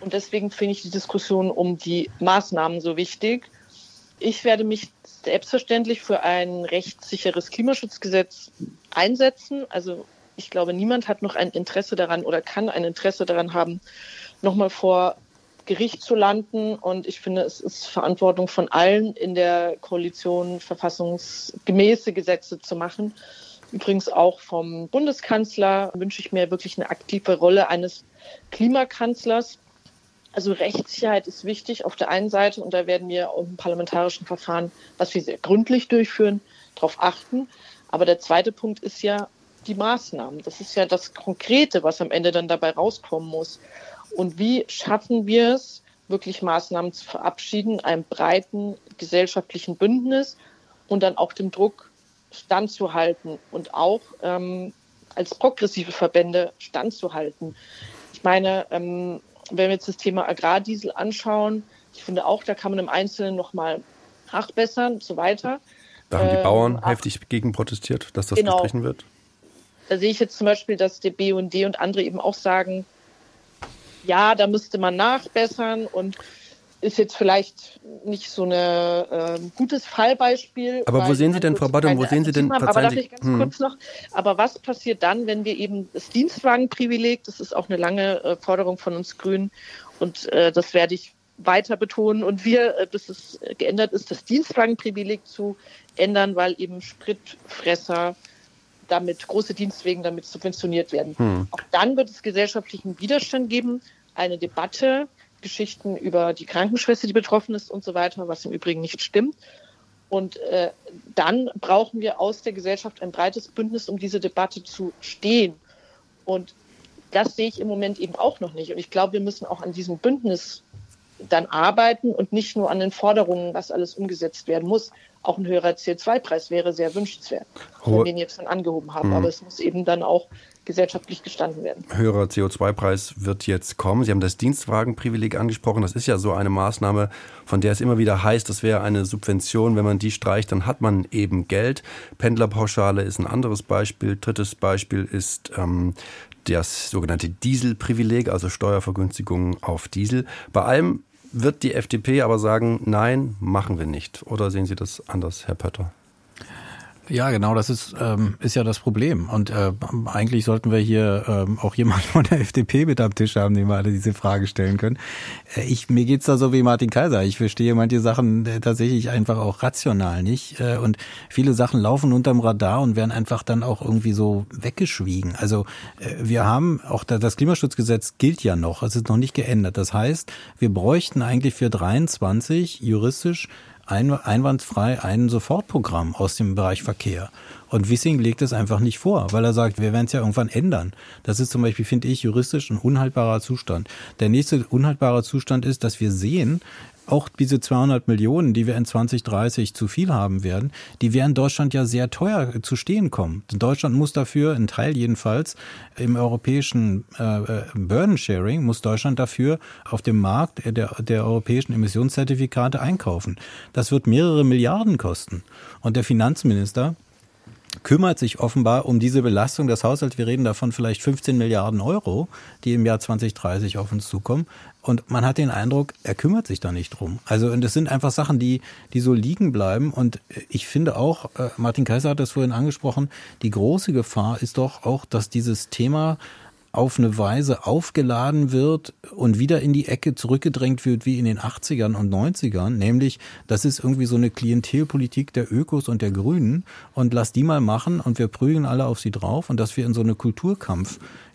Und deswegen finde ich die Diskussion um die Maßnahmen so wichtig. Ich werde mich selbstverständlich für ein rechtssicheres Klimaschutzgesetz einsetzen. Also ich glaube, niemand hat noch ein Interesse daran oder kann ein Interesse daran haben, nochmal vor Gericht zu landen. Und ich finde, es ist Verantwortung von allen in der Koalition, verfassungsgemäße Gesetze zu machen. Übrigens auch vom Bundeskanzler wünsche ich mir wirklich eine aktive Rolle eines Klimakanzlers. Also Rechtssicherheit ist wichtig auf der einen Seite und da werden wir im parlamentarischen Verfahren, was wir sehr gründlich durchführen, darauf achten. Aber der zweite Punkt ist ja die Maßnahmen. Das ist ja das Konkrete, was am Ende dann dabei rauskommen muss. Und wie schaffen wir es, wirklich Maßnahmen zu verabschieden, einem breiten gesellschaftlichen Bündnis und dann auch dem Druck standzuhalten und auch ähm, als progressive Verbände standzuhalten. Ich meine, ähm, wenn wir jetzt das Thema Agrardiesel anschauen, ich finde auch, da kann man im Einzelnen nochmal nachbessern und so weiter. Da haben die ähm, Bauern heftig gegen protestiert, dass das genau. gestrichen wird. Da sehe ich jetzt zum Beispiel, dass der BUND und andere eben auch sagen, ja, da müsste man nachbessern und ist jetzt vielleicht nicht so ein äh, gutes Fallbeispiel. Aber wo sehen Sie denn, Frau Badum, wo sehen Sie denn, haben, aber darf ich ganz hm. kurz noch, aber was passiert dann, wenn wir eben das Dienstwagenprivileg, das ist auch eine lange äh, Forderung von uns Grünen und äh, das werde ich weiter betonen und wir, äh, bis es geändert ist, das Dienstwagenprivileg zu ändern, weil eben Spritfresser damit, große Dienstwegen damit subventioniert werden. Hm. Auch dann wird es gesellschaftlichen Widerstand geben, eine Debatte, Geschichten über die Krankenschwester, die betroffen ist und so weiter, was im Übrigen nicht stimmt. Und äh, dann brauchen wir aus der Gesellschaft ein breites Bündnis, um diese Debatte zu stehen. Und das sehe ich im Moment eben auch noch nicht. Und ich glaube, wir müssen auch an diesem Bündnis dann arbeiten und nicht nur an den Forderungen, was alles umgesetzt werden muss auch ein höherer CO2-Preis wäre sehr wünschenswert, wenn wir den jetzt schon angehoben haben. Mhm. Aber es muss eben dann auch gesellschaftlich gestanden werden. Höherer CO2-Preis wird jetzt kommen. Sie haben das Dienstwagenprivileg angesprochen. Das ist ja so eine Maßnahme, von der es immer wieder heißt, das wäre eine Subvention. Wenn man die streicht, dann hat man eben Geld. Pendlerpauschale ist ein anderes Beispiel. Drittes Beispiel ist ähm, das sogenannte Dieselprivileg, also Steuervergünstigung auf Diesel. Bei allem wird die FDP aber sagen, nein, machen wir nicht. Oder sehen Sie das anders, Herr Pötter? Ja, genau, das ist, ähm, ist ja das Problem. Und äh, eigentlich sollten wir hier ähm, auch jemanden von der FDP mit am Tisch haben, dem wir alle diese Frage stellen können. Äh, ich, mir geht's da so wie Martin Kaiser. Ich verstehe manche Sachen äh, tatsächlich einfach auch rational nicht. Äh, und viele Sachen laufen unterm Radar und werden einfach dann auch irgendwie so weggeschwiegen. Also äh, wir haben, auch das Klimaschutzgesetz gilt ja noch, es ist noch nicht geändert. Das heißt, wir bräuchten eigentlich für 23 juristisch einwandfrei ein Sofortprogramm aus dem Bereich Verkehr. Und Wissing legt es einfach nicht vor, weil er sagt, wir werden es ja irgendwann ändern. Das ist zum Beispiel, finde ich, juristisch ein unhaltbarer Zustand. Der nächste unhaltbare Zustand ist, dass wir sehen, auch diese 200 Millionen, die wir in 2030 zu viel haben werden, die werden Deutschland ja sehr teuer zu stehen kommen. Deutschland muss dafür, ein Teil jedenfalls, im europäischen äh, äh, Burden Sharing, muss Deutschland dafür auf dem Markt der, der europäischen Emissionszertifikate einkaufen. Das wird mehrere Milliarden kosten. Und der Finanzminister kümmert sich offenbar um diese Belastung des Haushalts. Wir reden davon vielleicht 15 Milliarden Euro, die im Jahr 2030 auf uns zukommen. Und man hat den Eindruck, er kümmert sich da nicht drum. Also, und das sind einfach Sachen, die, die so liegen bleiben. Und ich finde auch, äh, Martin Kaiser hat das vorhin angesprochen, die große Gefahr ist doch auch, dass dieses Thema auf eine Weise aufgeladen wird und wieder in die Ecke zurückgedrängt wird wie in den 80ern und 90ern, nämlich das ist irgendwie so eine Klientelpolitik der Ökos und der Grünen und lass die mal machen und wir prügeln alle auf sie drauf und dass wir in so eine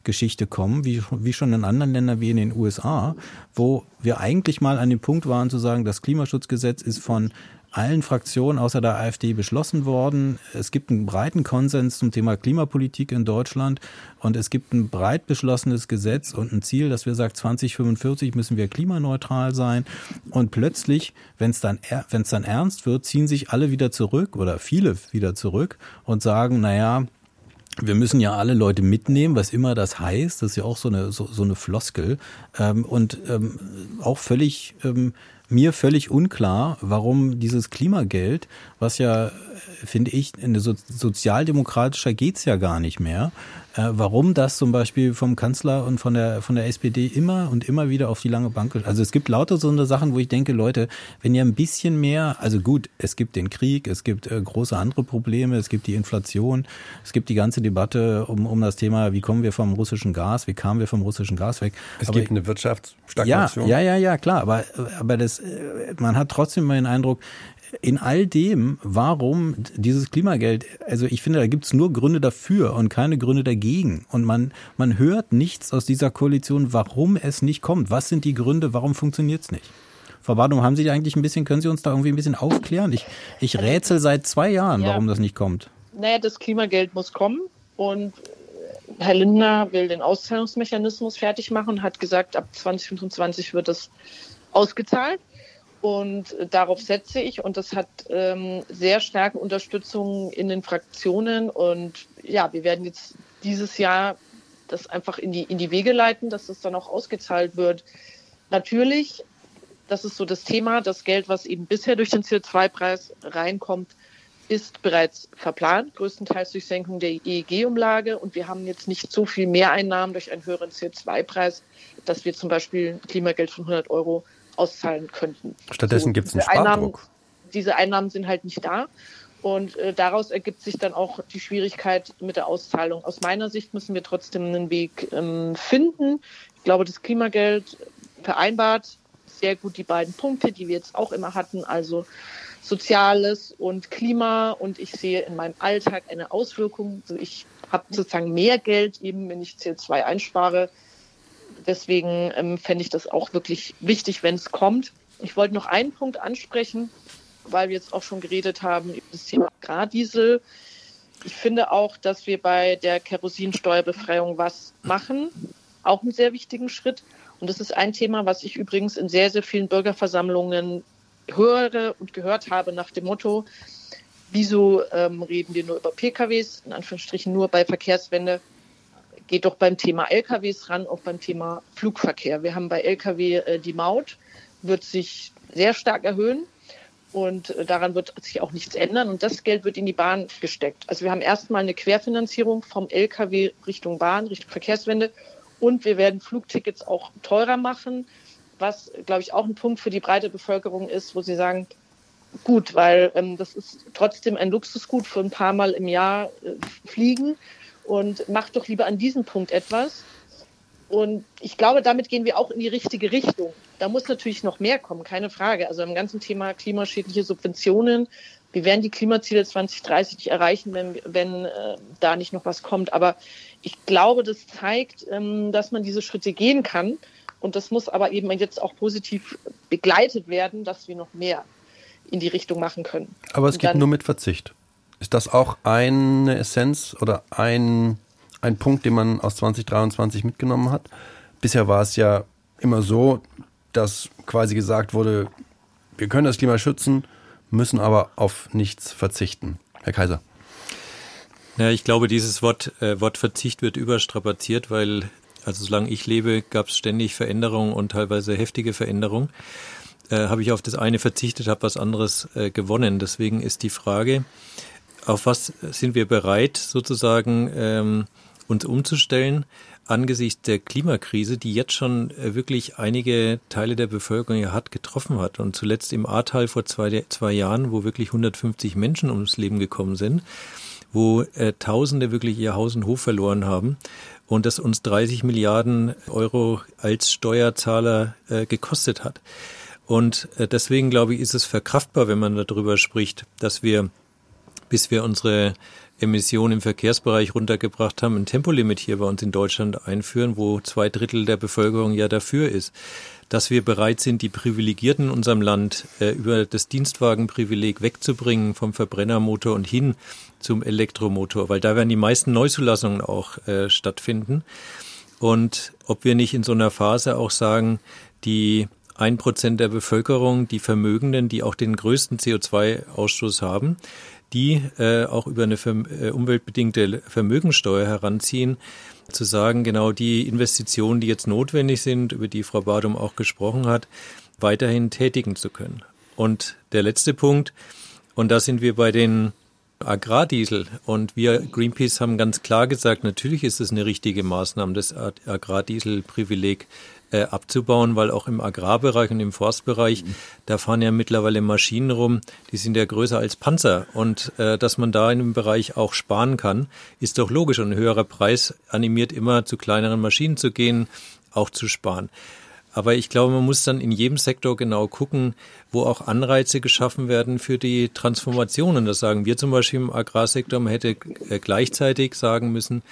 Kulturkampfgeschichte kommen, wie, wie schon in anderen Ländern wie in den USA, wo wir eigentlich mal an dem Punkt waren zu sagen, das Klimaschutzgesetz ist von allen Fraktionen außer der AfD beschlossen worden. Es gibt einen breiten Konsens zum Thema Klimapolitik in Deutschland und es gibt ein breit beschlossenes Gesetz und ein Ziel, dass wir sagen, 2045 müssen wir klimaneutral sein. Und plötzlich, wenn es dann, wenn es dann ernst wird, ziehen sich alle wieder zurück oder viele wieder zurück und sagen, naja, wir müssen ja alle Leute mitnehmen, was immer das heißt. Das ist ja auch so eine, so, so eine Floskel. Ähm, und ähm, auch völlig ähm, mir völlig unklar, warum dieses Klimageld, was ja, finde ich, so sozialdemokratischer geht's ja gar nicht mehr, äh, warum das zum Beispiel vom Kanzler und von der, von der SPD immer und immer wieder auf die lange Bank, also es gibt lauter so eine Sachen, wo ich denke, Leute, wenn ihr ein bisschen mehr, also gut, es gibt den Krieg, es gibt äh, große andere Probleme, es gibt die Inflation, es gibt die ganze Debatte um, um das Thema, wie kommen wir vom russischen Gas, wie kamen wir vom russischen Gas weg. Es aber, gibt eine Wirtschaftsstagnation. Ja, ja, ja, ja, klar, aber, aber das, äh, man hat trotzdem mal den Eindruck, in all dem, warum dieses Klimageld, also ich finde, da gibt es nur Gründe dafür und keine Gründe dagegen. Und man, man hört nichts aus dieser Koalition, warum es nicht kommt. Was sind die Gründe, warum funktioniert es nicht? Frau Badum, haben Sie eigentlich ein bisschen, können Sie uns da irgendwie ein bisschen aufklären? Ich, ich rätsel seit zwei Jahren, ja. warum das nicht kommt. Naja, das Klimageld muss kommen und Herr Lindner will den Auszahlungsmechanismus fertig machen, hat gesagt, ab 2025 wird es ausgezahlt. Und darauf setze ich und das hat ähm, sehr starke Unterstützung in den Fraktionen. Und ja, wir werden jetzt dieses Jahr das einfach in die, in die Wege leiten, dass das dann auch ausgezahlt wird. Natürlich, das ist so das Thema, das Geld, was eben bisher durch den CO2-Preis reinkommt, ist bereits verplant, größtenteils durch Senkung der EEG-Umlage. Und wir haben jetzt nicht so viel Mehreinnahmen durch einen höheren CO2-Preis, dass wir zum Beispiel Klimageld von 100 Euro auszahlen könnten. Stattdessen so, gibt es einen Spardruck. Einnahmen, diese Einnahmen sind halt nicht da. Und äh, daraus ergibt sich dann auch die Schwierigkeit mit der Auszahlung. Aus meiner Sicht müssen wir trotzdem einen Weg ähm, finden. Ich glaube, das Klimageld vereinbart sehr gut die beiden Punkte, die wir jetzt auch immer hatten, also Soziales und Klima. Und ich sehe in meinem Alltag eine Auswirkung. Also ich habe sozusagen mehr Geld, eben wenn ich CO2 einspare, Deswegen ähm, fände ich das auch wirklich wichtig, wenn es kommt. Ich wollte noch einen Punkt ansprechen, weil wir jetzt auch schon geredet haben über das Thema Agrardiesel. Ich finde auch, dass wir bei der Kerosinsteuerbefreiung was machen. Auch einen sehr wichtigen Schritt. Und das ist ein Thema, was ich übrigens in sehr, sehr vielen Bürgerversammlungen höre und gehört habe nach dem Motto, wieso ähm, reden wir nur über PKWs, in Anführungsstrichen nur bei Verkehrswende geht doch beim Thema LKWs ran, auch beim Thema Flugverkehr. Wir haben bei LKW äh, die Maut, wird sich sehr stark erhöhen und äh, daran wird sich auch nichts ändern und das Geld wird in die Bahn gesteckt. Also wir haben erstmal eine Querfinanzierung vom LKW Richtung Bahn, Richtung Verkehrswende und wir werden Flugtickets auch teurer machen, was, glaube ich, auch ein Punkt für die breite Bevölkerung ist, wo sie sagen, gut, weil ähm, das ist trotzdem ein Luxusgut für ein paar Mal im Jahr äh, fliegen und macht doch lieber an diesem Punkt etwas. Und ich glaube, damit gehen wir auch in die richtige Richtung. Da muss natürlich noch mehr kommen, keine Frage. Also im ganzen Thema klimaschädliche Subventionen. Wir werden die Klimaziele 2030 nicht erreichen, wenn, wenn äh, da nicht noch was kommt. Aber ich glaube, das zeigt, ähm, dass man diese Schritte gehen kann. Und das muss aber eben jetzt auch positiv begleitet werden, dass wir noch mehr in die Richtung machen können. Aber es geht nur mit Verzicht. Ist das auch eine Essenz oder ein, ein Punkt, den man aus 2023 mitgenommen hat? Bisher war es ja immer so, dass quasi gesagt wurde, wir können das Klima schützen, müssen aber auf nichts verzichten. Herr Kaiser. Ja, ich glaube, dieses Wort, äh, Wort Verzicht wird überstrapaziert, weil, also solange ich lebe, gab es ständig Veränderungen und teilweise heftige Veränderungen. Äh, habe ich auf das eine verzichtet, habe was anderes äh, gewonnen. Deswegen ist die Frage, auf was sind wir bereit, sozusagen ähm, uns umzustellen angesichts der Klimakrise, die jetzt schon äh, wirklich einige Teile der Bevölkerung ja hart getroffen hat. Und zuletzt im Ahrtal vor zwei, zwei Jahren, wo wirklich 150 Menschen ums Leben gekommen sind, wo äh, Tausende wirklich ihr Haus und Hof verloren haben und das uns 30 Milliarden Euro als Steuerzahler äh, gekostet hat. Und äh, deswegen glaube ich, ist es verkraftbar, wenn man darüber spricht, dass wir, bis wir unsere Emissionen im Verkehrsbereich runtergebracht haben, ein Tempolimit hier bei uns in Deutschland einführen, wo zwei Drittel der Bevölkerung ja dafür ist. Dass wir bereit sind, die Privilegierten in unserem Land äh, über das Dienstwagenprivileg wegzubringen vom Verbrennermotor und hin zum Elektromotor, weil da werden die meisten Neuzulassungen auch äh, stattfinden. Und ob wir nicht in so einer Phase auch sagen, die ein Prozent der Bevölkerung, die Vermögenden, die auch den größten CO2-Ausstoß haben, die äh, auch über eine äh, umweltbedingte Vermögensteuer heranziehen, zu sagen, genau die Investitionen, die jetzt notwendig sind, über die Frau Badum auch gesprochen hat, weiterhin tätigen zu können. Und der letzte Punkt, und da sind wir bei den Agrardiesel. Und wir Greenpeace haben ganz klar gesagt, natürlich ist es eine richtige Maßnahme, das Agrardieselprivileg äh, abzubauen, weil auch im Agrarbereich und im Forstbereich, mhm. da fahren ja mittlerweile Maschinen rum, die sind ja größer als Panzer. Und äh, dass man da in dem Bereich auch sparen kann, ist doch logisch. Und ein höherer Preis animiert immer zu kleineren Maschinen zu gehen, auch zu sparen. Aber ich glaube, man muss dann in jedem Sektor genau gucken, wo auch Anreize geschaffen werden für die Transformation. Und das sagen wir zum Beispiel im Agrarsektor. Man hätte äh, gleichzeitig sagen müssen,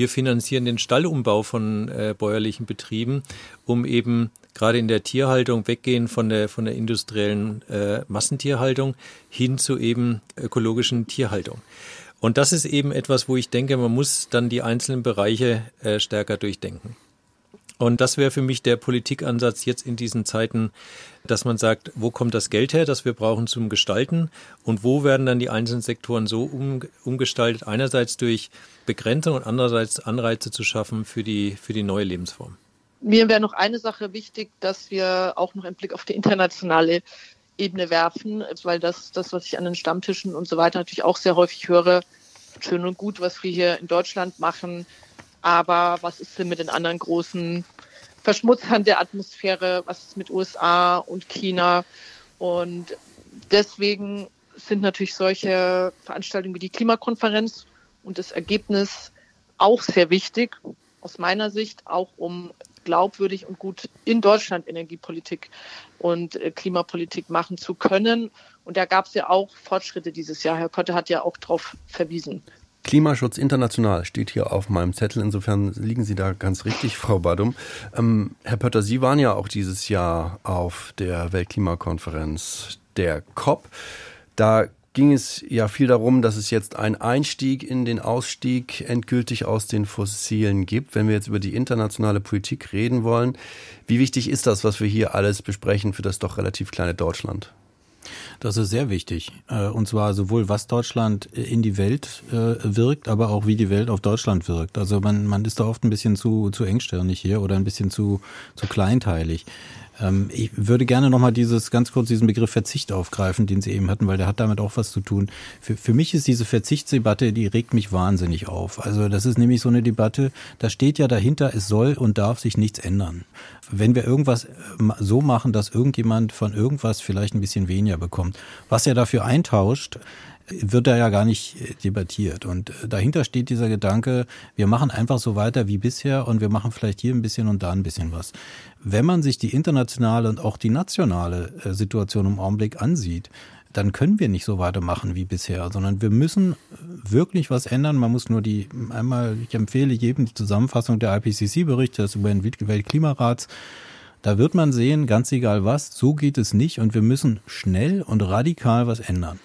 wir finanzieren den Stallumbau von äh, bäuerlichen Betrieben, um eben gerade in der Tierhaltung weggehen von der, von der industriellen äh, Massentierhaltung hin zu eben ökologischen Tierhaltung. Und das ist eben etwas, wo ich denke, man muss dann die einzelnen Bereiche äh, stärker durchdenken. Und das wäre für mich der Politikansatz jetzt in diesen Zeiten, dass man sagt, wo kommt das Geld her, das wir brauchen zum Gestalten und wo werden dann die einzelnen Sektoren so um, umgestaltet, einerseits durch Begrenzung und andererseits Anreize zu schaffen für die, für die neue Lebensform. Mir wäre noch eine Sache wichtig, dass wir auch noch einen Blick auf die internationale Ebene werfen, weil das, das, was ich an den Stammtischen und so weiter natürlich auch sehr häufig höre, schön und gut, was wir hier in Deutschland machen, aber was ist denn mit den anderen großen Verschmutzern der Atmosphäre? Was ist mit USA und China? Und deswegen sind natürlich solche Veranstaltungen wie die Klimakonferenz und das Ergebnis auch sehr wichtig, aus meiner Sicht, auch um glaubwürdig und gut in Deutschland Energiepolitik und äh, Klimapolitik machen zu können. Und da gab es ja auch Fortschritte dieses Jahr. Herr Kotte hat ja auch darauf verwiesen. Klimaschutz international steht hier auf meinem Zettel. Insofern liegen Sie da ganz richtig, Frau Badum. Ähm, Herr Pötter, Sie waren ja auch dieses Jahr auf der Weltklimakonferenz der COP. Da ging es ja viel darum, dass es jetzt einen Einstieg in den Ausstieg endgültig aus den Fossilen gibt. Wenn wir jetzt über die internationale Politik reden wollen, wie wichtig ist das, was wir hier alles besprechen für das doch relativ kleine Deutschland? Das ist sehr wichtig. Äh, und zwar sowohl, was Deutschland in die Welt äh, wirkt, aber auch wie die Welt auf Deutschland wirkt. Also man, man ist da oft ein bisschen zu, zu engstirnig hier oder ein bisschen zu, zu kleinteilig. Ähm, ich würde gerne nochmal dieses, ganz kurz diesen Begriff Verzicht aufgreifen, den Sie eben hatten, weil der hat damit auch was zu tun. Für, für mich ist diese Verzichtsdebatte, die regt mich wahnsinnig auf. Also das ist nämlich so eine Debatte, da steht ja dahinter, es soll und darf sich nichts ändern. Wenn wir irgendwas äh, so machen, dass irgendjemand von irgendwas vielleicht ein bisschen weniger bekommt, was er dafür eintauscht, wird da ja gar nicht äh, debattiert. Und äh, dahinter steht dieser Gedanke, wir machen einfach so weiter wie bisher und wir machen vielleicht hier ein bisschen und da ein bisschen was. Wenn man sich die internationale und auch die nationale äh, Situation im Augenblick ansieht, dann können wir nicht so weitermachen wie bisher, sondern wir müssen wirklich was ändern. Man muss nur die, einmal, ich empfehle jedem die Zusammenfassung der IPCC-Berichte des Weltklimarats. Da wird man sehen, ganz egal was, so geht es nicht und wir müssen schnell und radikal was ändern.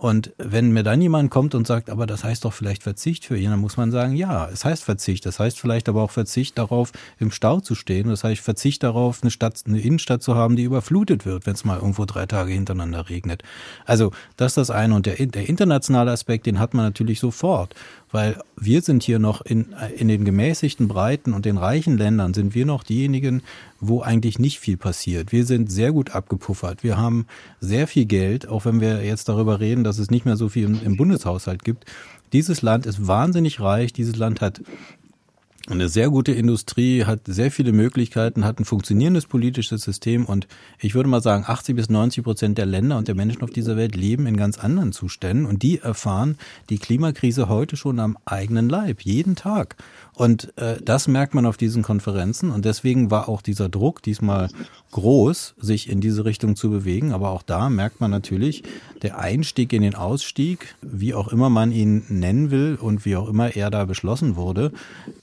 Und wenn mir dann jemand kommt und sagt, aber das heißt doch vielleicht Verzicht für ihn, dann muss man sagen, ja, es heißt Verzicht. Das heißt vielleicht aber auch Verzicht darauf, im Stau zu stehen. Das heißt Verzicht darauf, eine Stadt, eine Innenstadt zu haben, die überflutet wird, wenn es mal irgendwo drei Tage hintereinander regnet. Also das ist das eine. Und der, der internationale Aspekt, den hat man natürlich sofort weil wir sind hier noch in, in den gemäßigten Breiten und den reichen Ländern sind wir noch diejenigen wo eigentlich nicht viel passiert. Wir sind sehr gut abgepuffert. Wir haben sehr viel Geld, auch wenn wir jetzt darüber reden, dass es nicht mehr so viel im, im Bundeshaushalt gibt. Dieses Land ist wahnsinnig reich. Dieses Land hat eine sehr gute Industrie, hat sehr viele Möglichkeiten, hat ein funktionierendes politisches System und ich würde mal sagen, 80 bis 90 Prozent der Länder und der Menschen auf dieser Welt leben in ganz anderen Zuständen und die erfahren die Klimakrise heute schon am eigenen Leib, jeden Tag. Und äh, das merkt man auf diesen Konferenzen und deswegen war auch dieser Druck diesmal groß, sich in diese Richtung zu bewegen. Aber auch da merkt man natürlich, der Einstieg in den Ausstieg, wie auch immer man ihn nennen will und wie auch immer er da beschlossen wurde,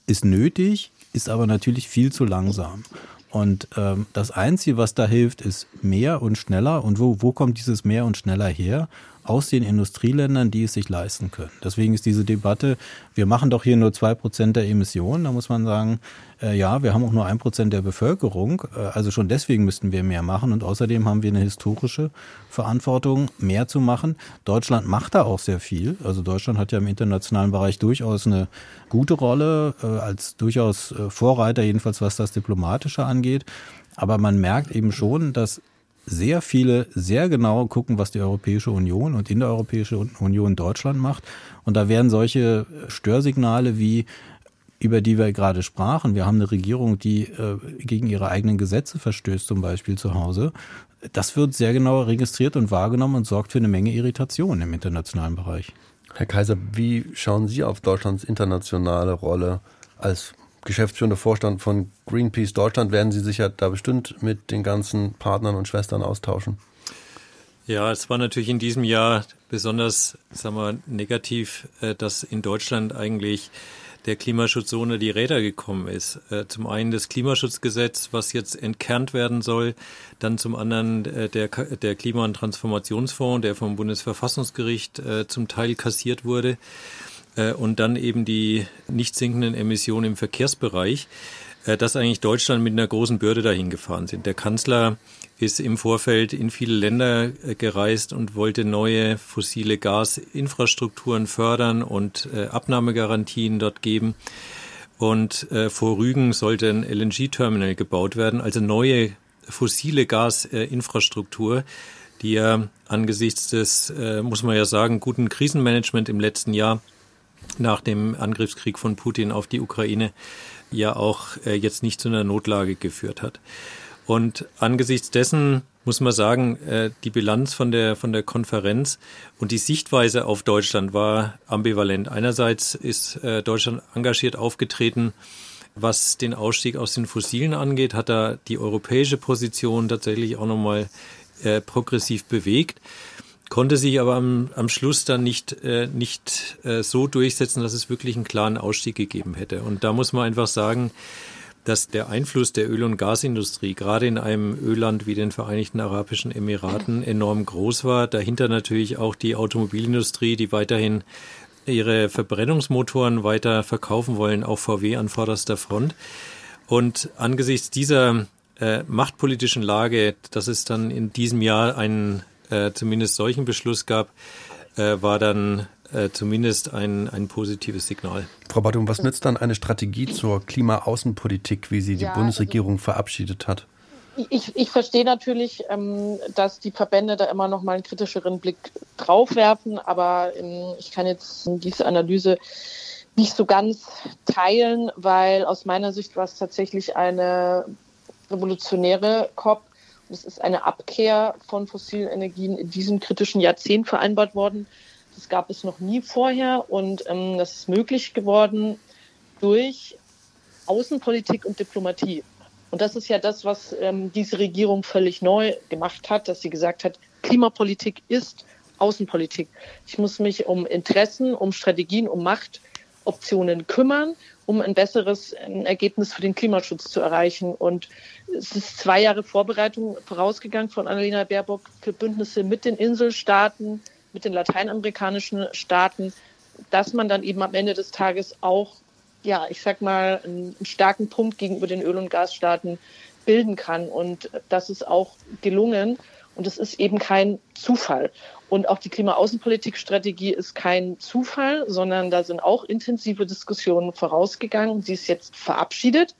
ist nötig, ist aber natürlich viel zu langsam. Und ähm, das Einzige, was da hilft, ist mehr und schneller. Und wo, wo kommt dieses mehr und schneller her? Aus den Industrieländern, die es sich leisten können. Deswegen ist diese Debatte, wir machen doch hier nur zwei Prozent der Emissionen, da muss man sagen, äh, ja, wir haben auch nur ein Prozent der Bevölkerung, äh, also schon deswegen müssten wir mehr machen und außerdem haben wir eine historische Verantwortung, mehr zu machen. Deutschland macht da auch sehr viel, also Deutschland hat ja im internationalen Bereich durchaus eine gute Rolle, äh, als durchaus äh, Vorreiter, jedenfalls was das Diplomatische angeht. Aber man merkt eben schon, dass sehr viele sehr genau gucken, was die Europäische Union und in der Europäischen Union Deutschland macht. Und da werden solche Störsignale wie über die wir gerade sprachen. Wir haben eine Regierung, die äh, gegen ihre eigenen Gesetze verstößt, zum Beispiel zu Hause. Das wird sehr genau registriert und wahrgenommen und sorgt für eine Menge Irritation im internationalen Bereich. Herr Kaiser, wie schauen Sie auf Deutschlands internationale Rolle als geschäftsführende Vorstand von Greenpeace Deutschland werden Sie sich ja da bestimmt mit den ganzen Partnern und Schwestern austauschen. Ja, es war natürlich in diesem Jahr besonders, sagen wir, negativ, äh, dass in Deutschland eigentlich der Klimaschutz ohne die Räder gekommen ist. Äh, zum einen das Klimaschutzgesetz, was jetzt entkernt werden soll, dann zum anderen äh, der, der Klima- und Transformationsfonds, der vom Bundesverfassungsgericht zum Teil kassiert wurde. Äh, und dann eben die nicht sinkenden Emissionen im Verkehrsbereich, äh, dass eigentlich Deutschland mit einer großen Bürde dahin gefahren sind. Der Kanzler ist im Vorfeld in viele Länder äh, gereist und wollte neue fossile Gasinfrastrukturen fördern und Abnahmegarantien dort geben. Und vor Rügen sollte ein LNG-Terminal gebaut werden, also neue fossile Gasinfrastruktur, die ja angesichts des, muss man ja sagen, guten Krisenmanagement im letzten Jahr nach dem Angriffskrieg von Putin auf die Ukraine ja auch äh, jetzt nicht zu einer Notlage geführt hat. Und angesichts dessen muss man sagen, äh, die Bilanz von der, von der Konferenz und die Sichtweise auf Deutschland war ambivalent. Einerseits ist äh, Deutschland engagiert aufgetreten, was den Ausstieg aus den Fossilen angeht, hat da die europäische Position tatsächlich auch nochmal äh, progressiv bewegt konnte sich aber am, am Schluss dann nicht, äh, nicht äh, so durchsetzen, dass es wirklich einen klaren Ausstieg gegeben hätte. Und da muss man einfach sagen, dass der Einfluss der Öl- und Gasindustrie gerade in einem Ölland wie den Vereinigten Arabischen Emiraten enorm groß war. Dahinter natürlich auch die Automobilindustrie, die weiterhin ihre Verbrennungsmotoren weiter verkaufen wollen, auch VW an vorderster Front. Und angesichts dieser äh, machtpolitischen Lage, dass es dann in diesem Jahr einen äh, zumindest solchen Beschluss gab, äh, war dann äh, zumindest ein, ein positives Signal. Frau Badum, was nützt dann eine Strategie zur Klimaaußenpolitik, wie sie die ja, Bundesregierung also, verabschiedet hat? Ich, ich verstehe natürlich, ähm, dass die Verbände da immer noch mal einen kritischeren Blick drauf werfen, aber ähm, ich kann jetzt diese Analyse nicht so ganz teilen, weil aus meiner Sicht war es tatsächlich eine revolutionäre COP, es ist eine Abkehr von fossilen Energien in diesem kritischen Jahrzehnt vereinbart worden. Das gab es noch nie vorher und ähm, das ist möglich geworden durch Außenpolitik und Diplomatie. Und das ist ja das, was ähm, diese Regierung völlig neu gemacht hat, dass sie gesagt hat, Klimapolitik ist Außenpolitik. Ich muss mich um Interessen, um Strategien, um Machtoptionen kümmern, um ein besseres Ergebnis für den Klimaschutz zu erreichen. Und es ist zwei Jahre Vorbereitung vorausgegangen von Annalena Baerbock für Bündnisse mit den Inselstaaten, mit den lateinamerikanischen Staaten, dass man dann eben am Ende des Tages auch, ja, ich sag mal, einen starken Punkt gegenüber den Öl- und Gasstaaten bilden kann. Und das ist auch gelungen. Und es ist eben kein Zufall. Und auch die Klimaaußenpolitikstrategie ist kein Zufall, sondern da sind auch intensive Diskussionen vorausgegangen. Sie ist jetzt verabschiedet.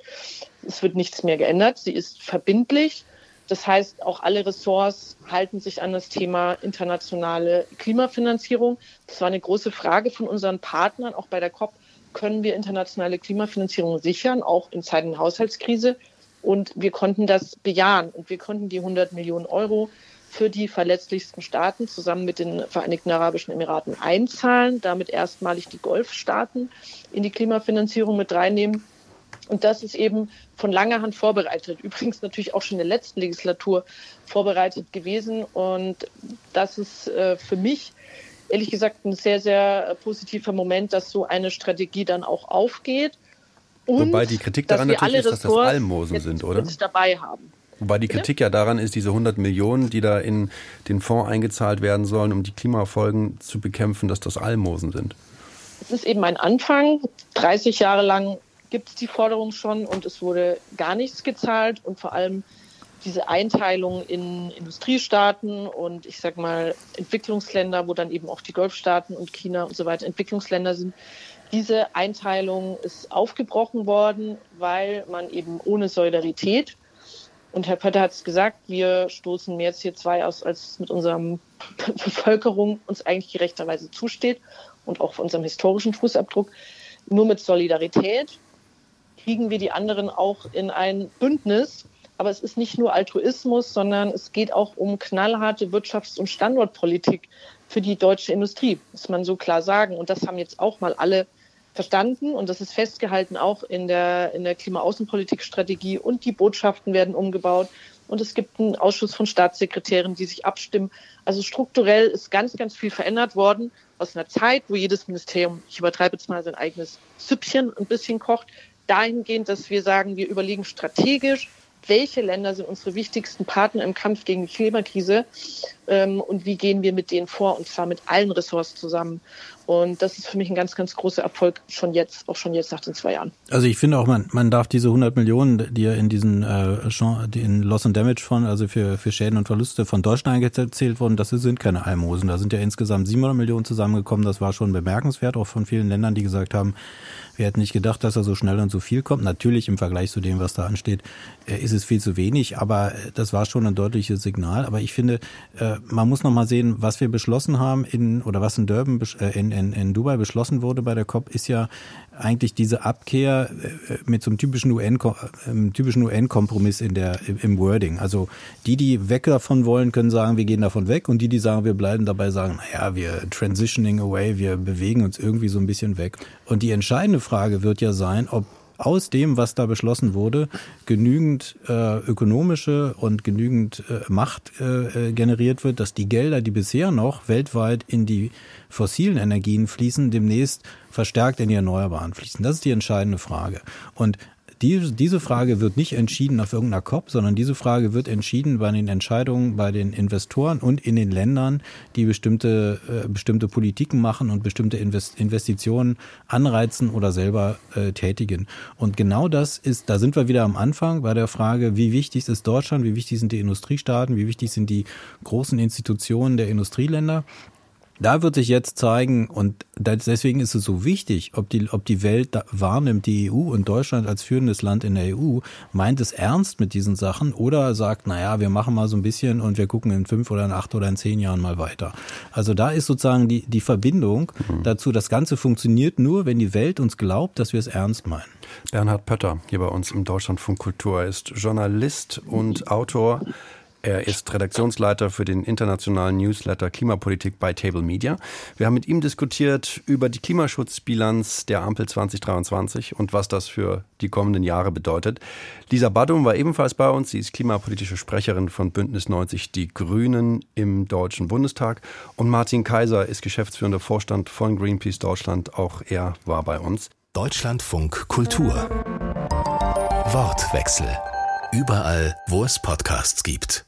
Es wird nichts mehr geändert. Sie ist verbindlich. Das heißt, auch alle Ressorts halten sich an das Thema internationale Klimafinanzierung. Das war eine große Frage von unseren Partnern, auch bei der COP. Können wir internationale Klimafinanzierung sichern, auch in Zeiten der Haushaltskrise? Und wir konnten das bejahen und wir konnten die 100 Millionen Euro für die verletzlichsten Staaten zusammen mit den Vereinigten Arabischen Emiraten einzahlen, damit erstmalig die Golfstaaten in die Klimafinanzierung mit reinnehmen. Und das ist eben von langer Hand vorbereitet. Übrigens natürlich auch schon in der letzten Legislatur vorbereitet gewesen. Und das ist äh, für mich ehrlich gesagt ein sehr, sehr positiver Moment, dass so eine Strategie dann auch aufgeht. Und Wobei die Kritik daran natürlich ist, dass das Almosen sind, oder? dabei haben. Wobei die Kritik ja daran ist, diese 100 Millionen, die da in den Fonds eingezahlt werden sollen, um die Klimafolgen zu bekämpfen, dass das Almosen sind. Es ist eben ein Anfang. 30 Jahre lang gibt es die Forderung schon und es wurde gar nichts gezahlt und vor allem diese Einteilung in Industriestaaten und ich sag mal Entwicklungsländer, wo dann eben auch die Golfstaaten und China und so weiter Entwicklungsländer sind. Diese Einteilung ist aufgebrochen worden, weil man eben ohne Solidarität und Herr Pötter hat es gesagt, wir stoßen mehr CO2 aus, als mit unserer Bevölkerung uns eigentlich gerechterweise zusteht und auch von unserem historischen Fußabdruck. Nur mit Solidarität kriegen wir die anderen auch in ein Bündnis. Aber es ist nicht nur Altruismus, sondern es geht auch um knallharte Wirtschafts- und Standortpolitik für die deutsche Industrie, muss man so klar sagen. Und das haben jetzt auch mal alle verstanden und das ist festgehalten auch in der, in der Klimaaußenpolitikstrategie und die Botschaften werden umgebaut und es gibt einen Ausschuss von Staatssekretären, die sich abstimmen. Also strukturell ist ganz, ganz viel verändert worden aus einer Zeit, wo jedes Ministerium, ich übertreibe jetzt mal sein eigenes Süppchen ein bisschen kocht, dahingehend, dass wir sagen, wir überlegen strategisch, welche Länder sind unsere wichtigsten Partner im Kampf gegen die Klimakrise ähm, und wie gehen wir mit denen vor, und zwar mit allen Ressorts zusammen. Und das ist für mich ein ganz, ganz großer Erfolg schon jetzt, auch schon jetzt nach den zwei Jahren. Also ich finde auch, man, man darf diese 100 Millionen, die ja in diesen äh, in Loss and Damage Fund, also für, für Schäden und Verluste von Deutschland eingezählt wurden, das sind keine Almosen. Da sind ja insgesamt 700 Millionen zusammengekommen. Das war schon bemerkenswert, auch von vielen Ländern, die gesagt haben, wir hätten nicht gedacht, dass er so schnell und so viel kommt. Natürlich im Vergleich zu dem, was da ansteht, äh, ist es viel zu wenig, aber äh, das war schon ein deutliches Signal. Aber ich finde, äh, man muss noch mal sehen, was wir beschlossen haben in oder was in Durban in, in, in Dubai beschlossen wurde bei der COP, ist ja eigentlich diese Abkehr mit so einem typischen UN typischen UN-Kompromiss in der im Wording. Also die, die weg davon wollen, können sagen, wir gehen davon weg und die, die sagen, wir bleiben dabei, sagen, naja, wir transitioning away, wir bewegen uns irgendwie so ein bisschen weg. Und die entscheidende Frage wird ja sein, ob aus dem, was da beschlossen wurde, genügend äh, ökonomische und genügend äh, Macht äh, äh, generiert wird, dass die Gelder, die bisher noch weltweit in die fossilen Energien fließen, demnächst verstärkt in die Erneuerbaren fließen. Das ist die entscheidende Frage. Und die, diese Frage wird nicht entschieden auf irgendeiner COP, sondern diese Frage wird entschieden bei den Entscheidungen bei den Investoren und in den Ländern, die bestimmte, äh, bestimmte Politiken machen und bestimmte Invest Investitionen anreizen oder selber äh, tätigen. Und genau das ist, da sind wir wieder am Anfang bei der Frage, wie wichtig ist Deutschland, wie wichtig sind die Industriestaaten, wie wichtig sind die großen Institutionen der Industrieländer. Da wird sich jetzt zeigen, und deswegen ist es so wichtig, ob die, ob die Welt wahrnimmt, die EU und Deutschland als führendes Land in der EU, meint es ernst mit diesen Sachen oder sagt, naja, wir machen mal so ein bisschen und wir gucken in fünf oder in acht oder in zehn Jahren mal weiter. Also da ist sozusagen die, die Verbindung mhm. dazu, das Ganze funktioniert nur, wenn die Welt uns glaubt, dass wir es ernst meinen. Bernhard Pötter hier bei uns im Deutschlandfunk Kultur ist Journalist und Autor. Er ist Redaktionsleiter für den internationalen Newsletter Klimapolitik bei Table Media. Wir haben mit ihm diskutiert über die Klimaschutzbilanz der Ampel 2023 und was das für die kommenden Jahre bedeutet. Lisa Badum war ebenfalls bei uns. Sie ist klimapolitische Sprecherin von Bündnis 90 Die Grünen im Deutschen Bundestag. Und Martin Kaiser ist geschäftsführender Vorstand von Greenpeace Deutschland. Auch er war bei uns. Deutschlandfunk Kultur. Wortwechsel. Überall, wo es Podcasts gibt